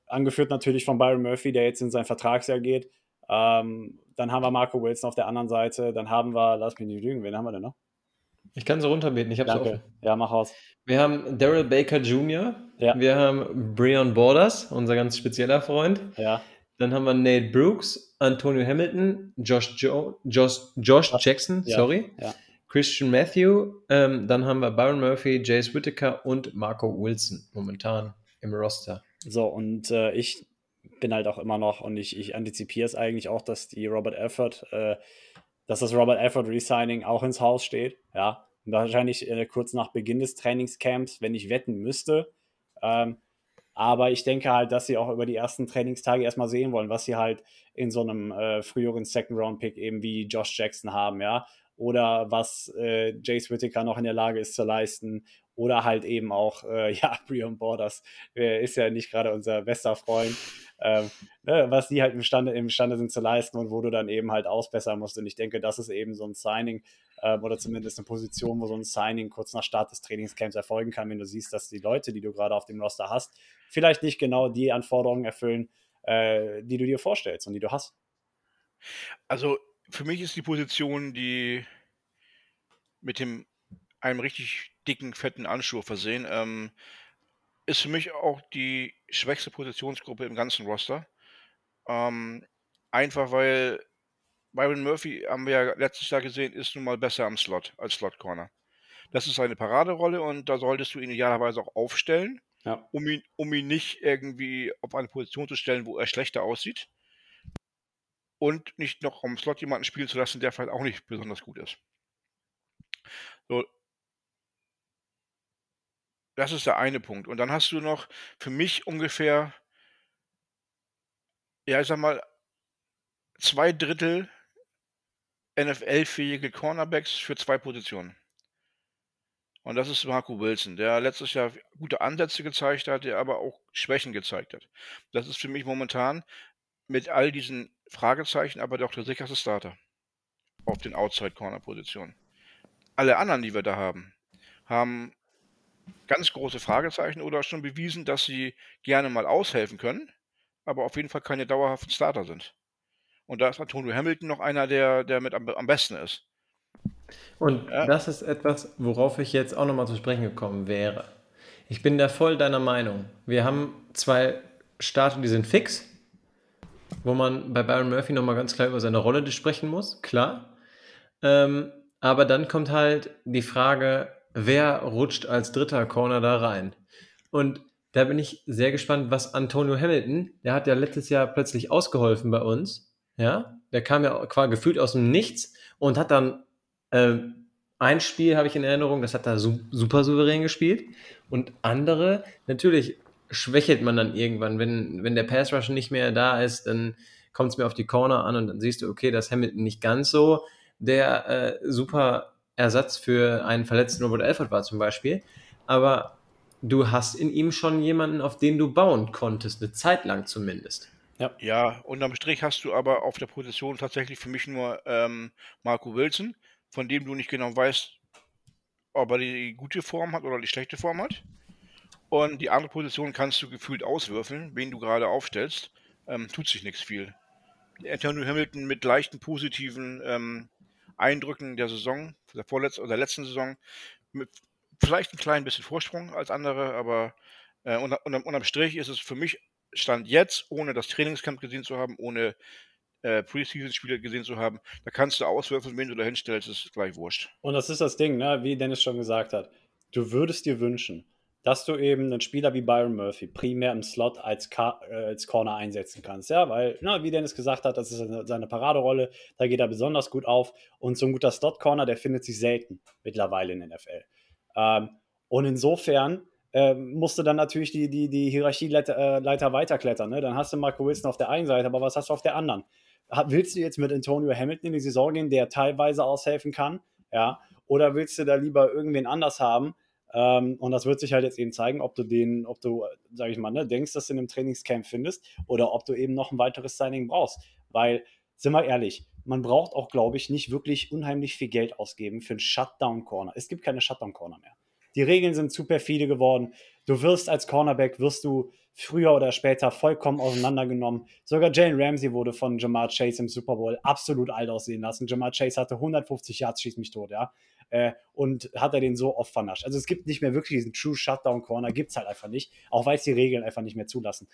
angeführt natürlich von Byron Murphy, der jetzt in sein Vertragsjahr geht. Ähm, dann haben wir Marco Wilson auf der anderen Seite. Dann haben wir, lass mich nicht lügen, wen haben wir denn noch? Ich kann sie runterbeten, ich habe Danke. Offen. Ja, mach aus. Wir haben Daryl Baker Jr., ja. wir haben Breon Borders, unser ganz spezieller Freund. Ja. Dann haben wir Nate Brooks, Antonio Hamilton, Josh, jo Josh, Josh Jackson, ja. sorry, ja. Christian Matthew, ähm, dann haben wir Byron Murphy, Jace Whittaker und Marco Wilson momentan im Roster. So, und äh, ich bin halt auch immer noch, und ich, ich antizipiere es eigentlich auch, dass die Robert Effort äh, dass das Robert Alford Resigning auch ins Haus steht. Ja, und wahrscheinlich äh, kurz nach Beginn des Trainingscamps, wenn ich wetten müsste. Ähm, aber ich denke halt, dass sie auch über die ersten Trainingstage erstmal sehen wollen, was sie halt in so einem äh, früheren Second-Round-Pick eben wie Josh Jackson haben, ja. Oder was äh, Jace Whittaker noch in der Lage ist zu leisten. Oder halt eben auch, äh, ja, Brian Borders äh, ist ja nicht gerade unser bester Freund ähm, ne, was die halt imstande, imstande sind zu leisten und wo du dann eben halt ausbessern musst. Und ich denke, das ist eben so ein Signing ähm, oder zumindest eine Position, wo so ein Signing kurz nach Start des Trainingscamps erfolgen kann, wenn du siehst, dass die Leute, die du gerade auf dem Roster hast, vielleicht nicht genau die Anforderungen erfüllen, äh, die du dir vorstellst und die du hast. Also für mich ist die Position, die mit dem einem richtig dicken, fetten Anschuh versehen. Ähm, ist für mich auch die schwächste Positionsgruppe im ganzen Roster. Ähm, einfach weil Byron Murphy, haben wir ja letztes Jahr gesehen, ist nun mal besser am Slot als Slot Corner. Das ist seine Paraderolle und da solltest du ihn idealerweise auch aufstellen, ja. um, ihn, um ihn nicht irgendwie auf eine Position zu stellen, wo er schlechter aussieht. Und nicht noch am Slot jemanden spielen zu lassen, der vielleicht auch nicht besonders gut ist. So, das ist der eine Punkt. Und dann hast du noch für mich ungefähr, ja, ich sag mal, zwei Drittel NFL-fähige Cornerbacks für zwei Positionen. Und das ist Marco Wilson, der letztes Jahr gute Ansätze gezeigt hat, der aber auch Schwächen gezeigt hat. Das ist für mich momentan mit all diesen Fragezeichen aber doch der sicherste Starter auf den Outside-Corner-Positionen. Alle anderen, die wir da haben, haben ganz große Fragezeichen oder schon bewiesen, dass sie gerne mal aushelfen können, aber auf jeden Fall keine dauerhaften Starter sind. Und da ist Antonio Hamilton noch einer, der, der mit am, am besten ist. Und ja. das ist etwas, worauf ich jetzt auch nochmal zu sprechen gekommen wäre. Ich bin da voll deiner Meinung. Wir haben zwei Starter, die sind fix, wo man bei Byron Murphy nochmal ganz klar über seine Rolle sprechen muss, klar. Ähm, aber dann kommt halt die Frage, wer rutscht als dritter Corner da rein? Und da bin ich sehr gespannt, was Antonio Hamilton, der hat ja letztes Jahr plötzlich ausgeholfen bei uns. Ja, der kam ja quasi gefühlt aus dem Nichts und hat dann äh, ein Spiel, habe ich in Erinnerung, das hat er su super souverän gespielt. Und andere, natürlich schwächelt man dann irgendwann. Wenn, wenn der Pass Rush nicht mehr da ist, dann kommt es mir auf die Corner an und dann siehst du, okay, das Hamilton nicht ganz so der äh, super Ersatz für einen verletzten Robert Alford war zum Beispiel. Aber du hast in ihm schon jemanden, auf den du bauen konntest, eine Zeit lang zumindest. Ja, ja unterm Strich hast du aber auf der Position tatsächlich für mich nur ähm, Marco Wilson, von dem du nicht genau weißt, ob er die gute Form hat oder die schlechte Form hat. Und die andere Position kannst du gefühlt auswürfeln, wen du gerade aufstellst. Ähm, tut sich nichts viel. Antonio Hamilton mit leichten positiven ähm, Eindrücken der Saison, der vorletzten oder der letzten Saison, mit vielleicht ein klein bisschen Vorsprung als andere, aber äh, unter, unterm, unterm Strich ist es für mich Stand jetzt, ohne das Trainingscamp gesehen zu haben, ohne äh, Preseason-Spiele gesehen zu haben, da kannst du auswürfeln, wen du da hinstellst, ist gleich wurscht. Und das ist das Ding, ne? wie Dennis schon gesagt hat. Du würdest dir wünschen, dass du eben einen Spieler wie Byron Murphy primär im Slot als, Ka äh, als Corner einsetzen kannst. Ja, weil, na, wie Dennis gesagt hat, das ist seine, seine Paraderolle, da geht er besonders gut auf. Und so ein guter Slot-Corner, der findet sich selten mittlerweile in der NFL. Ähm, und insofern äh, musst du dann natürlich die, die, die Hierarchieleiter äh, weiterklettern. Ne? Dann hast du Marco Wilson auf der einen Seite, aber was hast du auf der anderen? willst du jetzt mit Antonio Hamilton in die Saison gehen, der teilweise aushelfen kann? Ja, oder willst du da lieber irgendwen anders haben? Ähm, und das wird sich halt jetzt eben zeigen, ob du den, ob du, sag ich mal, ne, denkst, dass du in einem Trainingscamp findest oder ob du eben noch ein weiteres Signing brauchst. Weil, sind wir ehrlich, man braucht auch, glaube ich, nicht wirklich unheimlich viel Geld ausgeben für einen Shutdown-Corner. Es gibt keine Shutdown-Corner mehr. Die Regeln sind super viele geworden. Du wirst als Cornerback, wirst du früher oder später vollkommen auseinandergenommen. Sogar Jalen Ramsey wurde von Jamar Chase im Super Bowl absolut alt aussehen lassen. Jamar Chase hatte 150 Yards, schießt mich tot, ja. Äh, und hat er den so oft vernascht. Also es gibt nicht mehr wirklich diesen True Shutdown Corner, gibt es halt einfach nicht, auch weil es die Regeln einfach nicht mehr zulassen.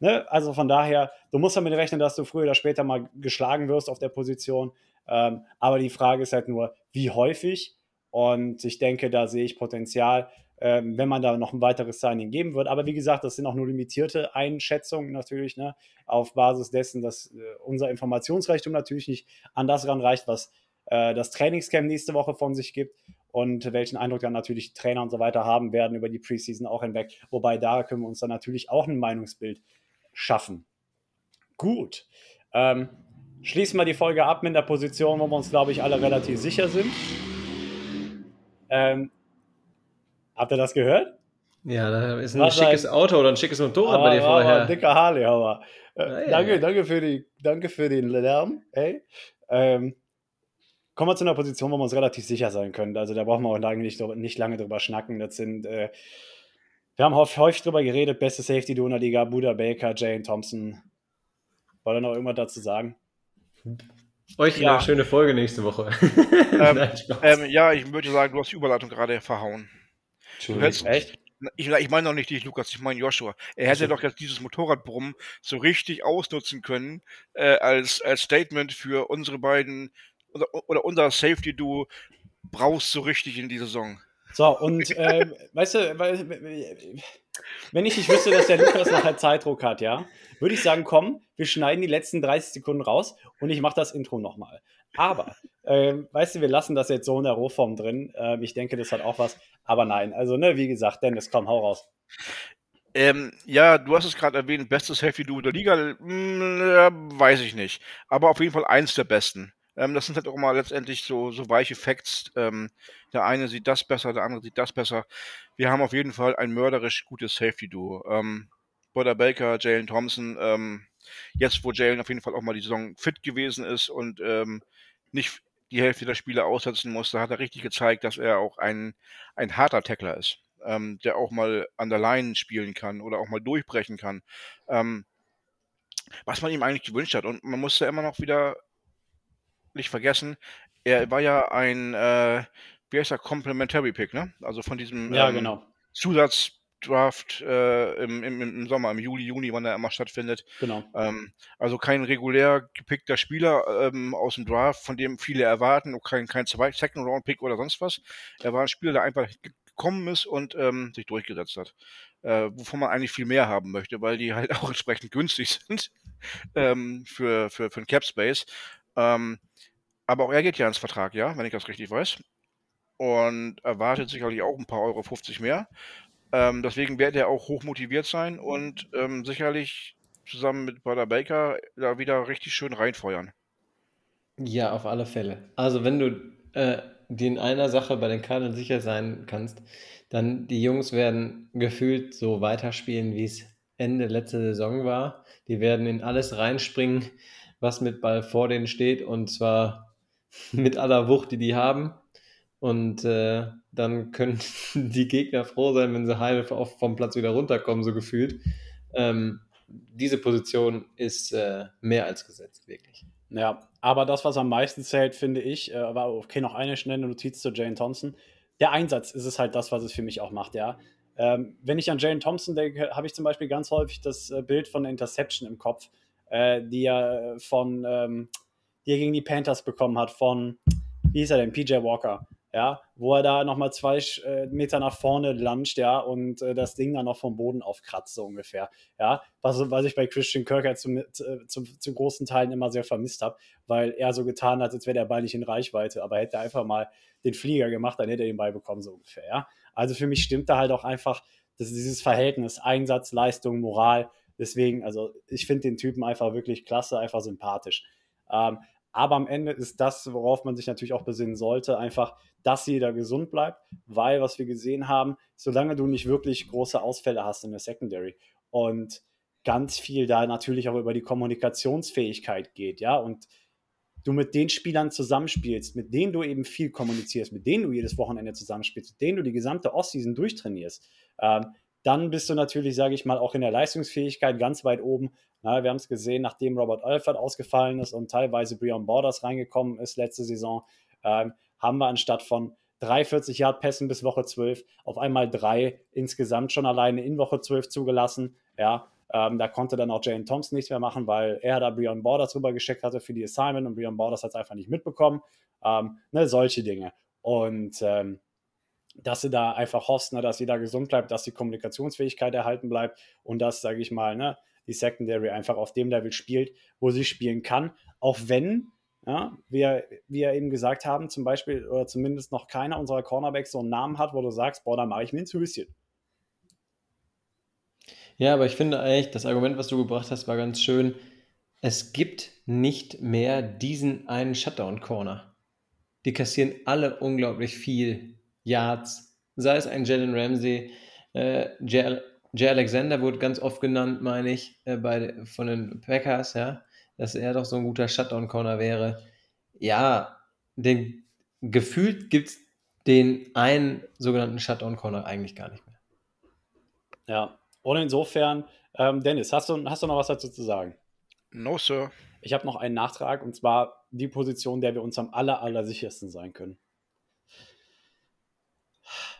Ne? Also von daher, du musst damit rechnen, dass du früher oder später mal geschlagen wirst auf der Position. Ähm, aber die Frage ist halt nur, wie häufig. Und ich denke, da sehe ich Potenzial ähm, wenn man da noch ein weiteres Signing geben wird. Aber wie gesagt, das sind auch nur limitierte Einschätzungen natürlich, ne, auf Basis dessen, dass äh, unser Informationsreichtum natürlich nicht an das ranreicht, was äh, das Trainingscamp nächste Woche von sich gibt und welchen Eindruck dann natürlich Trainer und so weiter haben werden über die Preseason auch hinweg. Wobei da können wir uns dann natürlich auch ein Meinungsbild schaffen. Gut. Ähm, schließen wir die Folge ab mit der Position, wo wir uns, glaube ich, alle relativ sicher sind. Ähm, Habt ihr das gehört? Ja, da ist ein Was schickes ein, Auto oder ein schickes Motorrad aber, bei dir vorher. Ein dicker Harley, aber. Äh, ah, ja, danke, ja. danke, für die, danke für den Lärm. Hey. Ähm, kommen wir zu einer Position, wo wir uns relativ sicher sein können. Also da brauchen wir auch lange nicht, nicht lange drüber schnacken. Das sind, äh, wir haben häufig drüber geredet, beste Safety der Liga, Buda Baker, Jane Thompson. Wollt ihr noch irgendwas dazu sagen? Euch ja. eine schöne Folge nächste Woche. ähm, Nein, ähm, ja, ich würde sagen, du hast die Überleitung gerade verhauen. Hättest, Echt? Ich, ich meine noch nicht dich, Lukas, ich meine Joshua. Er hätte also. doch jetzt dieses Motorradbrummen so richtig ausnutzen können äh, als, als Statement für unsere beiden oder, oder unser Safety-Duo brauchst so richtig in die Saison. So, und äh, weißt du, wenn ich nicht wüsste, dass der Lukas nachher Zeitdruck hat, ja, würde ich sagen, komm, wir schneiden die letzten 30 Sekunden raus und ich mache das Intro nochmal. Aber, äh, weißt du, wir lassen das jetzt so in der Rohform drin. Äh, ich denke, das hat auch was. Aber nein, also, ne, wie gesagt, Dennis, komm, hau raus. Ähm, ja, du hast es gerade erwähnt, bestes Heavy Duo der Liga, hm, weiß ich nicht. Aber auf jeden Fall eins der besten. Ähm, das sind halt auch immer letztendlich so, so weiche Facts. Ähm, der eine sieht das besser, der andere sieht das besser. Wir haben auf jeden Fall ein mörderisch gutes Safety-Duo. Ähm, Butter Baker, Jalen Thompson, ähm, jetzt wo Jalen auf jeden Fall auch mal die Saison fit gewesen ist und ähm, nicht die Hälfte der Spiele aussetzen musste, hat er richtig gezeigt, dass er auch ein, ein harter Tackler ist, ähm, der auch mal an der Line spielen kann oder auch mal durchbrechen kann. Ähm, was man ihm eigentlich gewünscht hat. Und man musste immer noch wieder nicht vergessen, er war ja ein, äh, wie heißt er, Complementary Pick, ne? Also von diesem ja, ähm, genau. Zusatz Draft äh, im, im, im, Sommer, im Juli, Juni, wann er immer stattfindet. Genau. Ähm, also kein regulär gepickter Spieler ähm, aus dem Draft, von dem viele erwarten, kein, kein Second-Round-Pick oder sonst was. Er war ein Spieler, der einfach gekommen ist und ähm, sich durchgesetzt hat. Äh, wovon man eigentlich viel mehr haben möchte, weil die halt auch entsprechend günstig sind ähm, für, für, für ein Cap Space. Ähm, aber auch er geht ja ins Vertrag, ja, wenn ich das richtig weiß. Und erwartet sicherlich auch ein paar Euro 50 mehr. Ähm, deswegen wird er auch hoch motiviert sein und ähm, sicherlich zusammen mit Butter Baker da wieder richtig schön reinfeuern. Ja, auf alle Fälle. Also wenn du äh, dir in einer Sache bei den Cardinals sicher sein kannst, dann die Jungs werden gefühlt so weiterspielen, wie es Ende letzte Saison war. Die werden in alles reinspringen, was mit Ball vor denen steht und zwar mit aller Wucht, die die haben. Und äh, dann können die Gegner froh sein, wenn sie heil vom Platz wieder runterkommen, so gefühlt. Ähm, diese Position ist äh, mehr als gesetzt, wirklich. Ja, aber das, was am meisten zählt, finde ich, äh, war okay, noch eine schnelle Notiz zu Jane Thompson. Der Einsatz ist es halt das, was es für mich auch macht, ja. Ähm, wenn ich an Jane Thompson denke, habe ich zum Beispiel ganz häufig das äh, Bild von Interception im Kopf, äh, die er von, ähm, die er gegen die Panthers bekommen hat, von, wie hieß er denn, PJ Walker ja, wo er da nochmal zwei äh, Meter nach vorne luncht, ja, und äh, das Ding dann noch vom Boden aufkratzt, so ungefähr, ja, was, was ich bei Christian Kirk halt zum, zum, zum großen Teilen immer sehr vermisst habe, weil er so getan hat, als wäre der Ball nicht in Reichweite, aber hätte er einfach mal den Flieger gemacht, dann hätte er den Ball bekommen, so ungefähr, ja. Also für mich stimmt da halt auch einfach das dieses Verhältnis Einsatz, Leistung, Moral, deswegen, also ich finde den Typen einfach wirklich klasse, einfach sympathisch. Ähm, aber am Ende ist das, worauf man sich natürlich auch besinnen sollte, einfach, dass jeder gesund bleibt, weil, was wir gesehen haben, solange du nicht wirklich große Ausfälle hast in der Secondary und ganz viel da natürlich auch über die Kommunikationsfähigkeit geht, ja, und du mit den Spielern zusammenspielst, mit denen du eben viel kommunizierst, mit denen du jedes Wochenende zusammenspielst, mit denen du die gesamte Ostseason durchtrainierst, ähm, dann bist du natürlich, sage ich mal, auch in der Leistungsfähigkeit ganz weit oben. Na, wir haben es gesehen, nachdem Robert Alford ausgefallen ist und teilweise Breon Borders reingekommen ist letzte Saison, ähm, haben wir anstatt von 43 Yard Pässen bis Woche 12 auf einmal drei insgesamt schon alleine in Woche 12 zugelassen. Ja, ähm, da konnte dann auch Jane Thompson nichts mehr machen, weil er da Breon Borders rüber geschickt hatte für die Assignment und Breon Borders hat es einfach nicht mitbekommen. Ähm, ne, solche Dinge. Und ähm, dass sie da einfach hoffst, ne, dass sie da gesund bleibt, dass die Kommunikationsfähigkeit erhalten bleibt und dass, sage ich mal, ne, die Secondary einfach auf dem Level spielt, wo sie spielen kann, auch wenn ja, wir, wir eben gesagt haben, zum Beispiel, oder zumindest noch keiner unserer Cornerbacks so einen Namen hat, wo du sagst, boah, da mache ich mir ins Höschen. Ja, aber ich finde eigentlich, das Argument, was du gebracht hast, war ganz schön. Es gibt nicht mehr diesen einen Shutdown-Corner. Die kassieren alle unglaublich viel Yards, sei es ein Jalen Ramsey, äh, Jay, Jay Alexander wurde ganz oft genannt, meine ich, äh, bei, von den Packers, ja, dass er doch so ein guter Shutdown-Corner wäre. Ja, den, gefühlt gibt es den einen sogenannten Shutdown-Corner eigentlich gar nicht mehr. Ja, und insofern, ähm, Dennis, hast du, hast du noch was dazu zu sagen? No, Sir. Ich habe noch einen Nachtrag und zwar die Position, der wir uns am aller, aller sichersten sein können.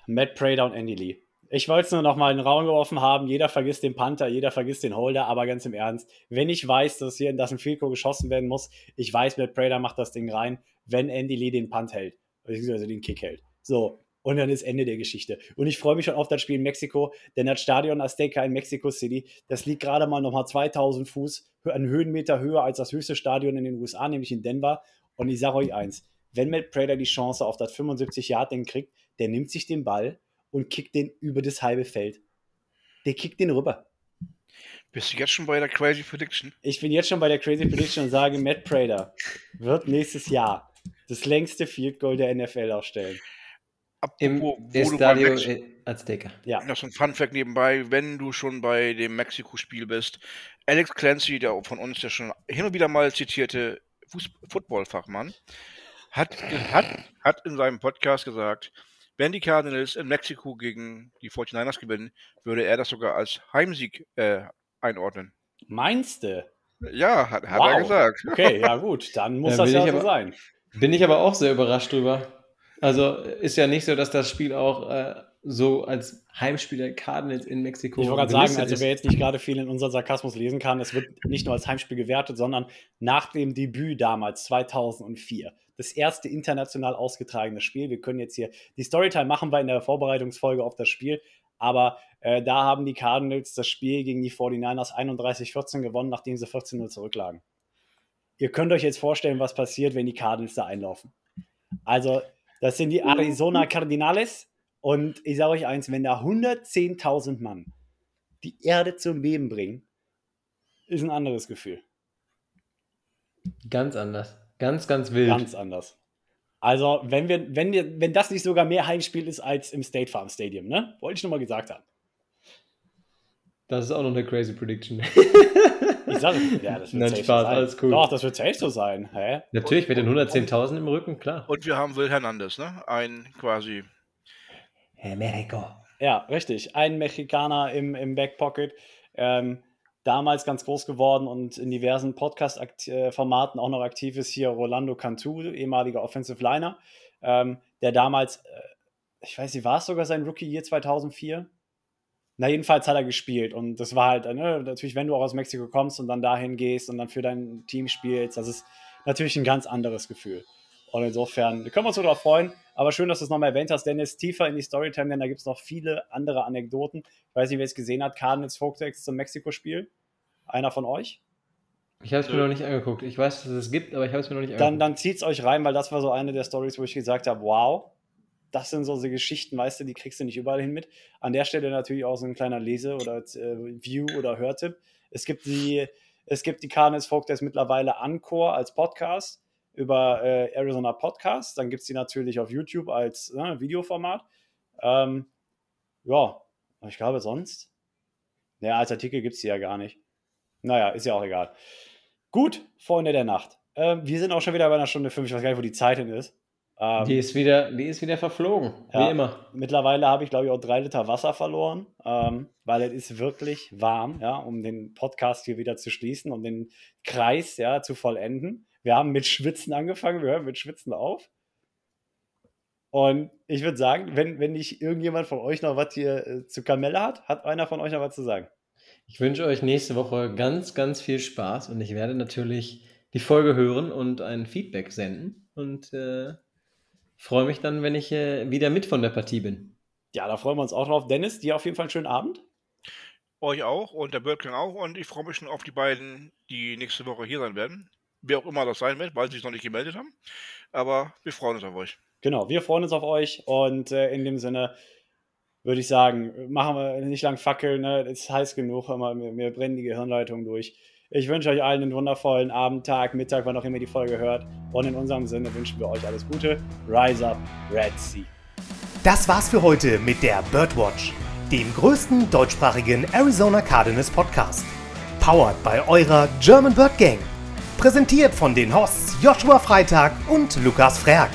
Matt Prater und Andy Lee. Ich wollte es nur noch mal in den Raum geworfen haben. Jeder vergisst den Panther, jeder vergisst den Holder, aber ganz im Ernst, wenn ich weiß, dass hier dass ein Field Goal geschossen werden muss, ich weiß, Matt Prater macht das Ding rein, wenn Andy Lee den Punt hält, beziehungsweise den Kick hält. So, und dann ist Ende der Geschichte. Und ich freue mich schon auf das Spiel in Mexiko, denn das Stadion Azteca in Mexico City, das liegt gerade mal nochmal 2000 Fuß, einen Höhenmeter höher als das höchste Stadion in den USA, nämlich in Denver. Und ich sage euch eins, wenn Matt Prater die Chance auf das 75-Yard-Ding kriegt, der nimmt sich den Ball und kickt den über das halbe Feld. Der kickt den rüber. Bist du jetzt schon bei der Crazy Prediction? Ich bin jetzt schon bei der Crazy Prediction und sage, Matt Prater wird nächstes Jahr das längste Field Goal der NFL aufstellen. Im Estadio Azteca. Ja. Noch so ein Funfact nebenbei, wenn du schon bei dem Mexiko-Spiel bist. Alex Clancy, der von uns ja schon hin und wieder mal zitierte Football-Fachmann, hat, hat, hat in seinem Podcast gesagt, wenn die Cardinals in Mexiko gegen die 49ers gewinnen, würde er das sogar als Heimsieg äh, einordnen. Meinst du? Ja, hat, hat wow. er gesagt. Okay, ja gut, dann muss ja, das ja so aber, sein. Bin ich aber auch sehr überrascht drüber. Also ist ja nicht so, dass das Spiel auch äh, so als Heimspiel der Cardinals in Mexiko. Ich wollte gerade sagen, also wer jetzt nicht gerade viel in unseren Sarkasmus lesen kann, es wird nicht nur als Heimspiel gewertet, sondern nach dem Debüt damals, 2004 das erste international ausgetragene Spiel. Wir können jetzt hier die Storytime machen wir in der Vorbereitungsfolge auf das Spiel, aber äh, da haben die Cardinals das Spiel gegen die 49ers 31-14 gewonnen, nachdem sie 14-0 zurücklagen. Ihr könnt euch jetzt vorstellen, was passiert, wenn die Cardinals da einlaufen. Also, das sind die Arizona Cardinales und ich sage euch eins, wenn da 110.000 Mann die Erde zum Beben bringen, ist ein anderes Gefühl. Ganz anders. Ganz, ganz wild. Ganz anders. Also, wenn, wir, wenn, wir, wenn das nicht sogar mehr Heimspiel ist als im State Farm Stadium, ne? Wollte ich nur mal gesagt haben. Das ist auch noch eine crazy Prediction. ich sag, ja, das wird Nein, safe Spaß, so sein. alles cool. Doch, das wird safe so sein. Hä? Natürlich, mit den 110.000 im Rücken, klar. Und wir haben Will Hernandez, ne? Ein quasi. Americo. Ja, richtig. Ein Mexikaner im, im Backpocket. Ähm, damals ganz groß geworden und in diversen Podcast-Formaten auch noch aktiv ist. Hier Rolando Cantu, ehemaliger Offensive Liner, ähm, der damals, äh, ich weiß nicht, war es sogar sein Rookie-Year 2004? Na, jedenfalls hat er gespielt und das war halt, ne, natürlich, wenn du auch aus Mexiko kommst und dann dahin gehst und dann für dein Team spielst, das ist natürlich ein ganz anderes Gefühl. Und insofern können wir uns darauf freuen. Aber schön, dass du es nochmal erwähnt hast, Dennis. Tiefer in die Storytime, denn da gibt es noch viele andere Anekdoten. Ich weiß nicht, wer es gesehen hat. Cardinals Folktext zum Mexiko-Spiel. Einer von euch? Ich habe es mir noch nicht angeguckt. Ich weiß, dass es es gibt, aber ich habe es mir noch nicht Dann, angeguckt. dann zieht es euch rein, weil das war so eine der Stories, wo ich gesagt habe: Wow, das sind so diese Geschichten, weißt du, die kriegst du nicht überall hin mit. An der Stelle natürlich auch so ein kleiner Lese- oder äh, View- oder Hörtipp. Es gibt die, es gibt die Cardinals Folktext mittlerweile Encore als Podcast über äh, Arizona Podcast. Dann gibt es die natürlich auf YouTube als ne, Videoformat. Ähm, ja, ich glaube sonst. Ja, als Artikel gibt es die ja gar nicht. Naja, ist ja auch egal. Gut, Freunde der Nacht. Ähm, wir sind auch schon wieder bei einer Stunde fünf. Ich weiß gar nicht, wo die Zeit hin ist. Ähm, Die ist wieder, die ist wieder verflogen, Ja. wie immer. Mittlerweile habe ich, glaube ich, auch drei Liter Wasser verloren, ähm, weil es ist wirklich warm, ja, um den Podcast hier wieder zu schließen, um den Kreis ja, zu vollenden. Wir haben mit Schwitzen angefangen, wir hören mit Schwitzen auf. Und ich würde sagen, wenn, wenn nicht irgendjemand von euch noch was hier äh, zu Kamelle hat, hat einer von euch noch was zu sagen. Ich wünsche euch nächste Woche ganz, ganz viel Spaß und ich werde natürlich die Folge hören und ein Feedback senden und äh, freue mich dann, wenn ich äh, wieder mit von der Partie bin. Ja, da freuen wir uns auch drauf. Dennis, dir auf jeden Fall einen schönen Abend. Euch auch und der Birdking auch. Und ich freue mich schon auf die beiden, die nächste Woche hier sein werden. Wer auch immer das sein wird, weil sie sich noch nicht gemeldet haben. Aber wir freuen uns auf euch. Genau, wir freuen uns auf euch und äh, in dem Sinne würde ich sagen, machen wir nicht lang fackeln, ne? es ist heiß genug, aber mir, mir brennen die Gehirnleitungen durch. Ich wünsche euch allen einen wundervollen Abend, Tag, Mittag, wann auch immer ihr die Folge hört. Und in unserem Sinne wünschen wir euch alles Gute. Rise up, Red Sea. Das war's für heute mit der Birdwatch, dem größten deutschsprachigen Arizona Cardinals Podcast. Powered bei eurer German Bird Gang. Präsentiert von den Hosts Joshua Freitag und Lukas Frerk.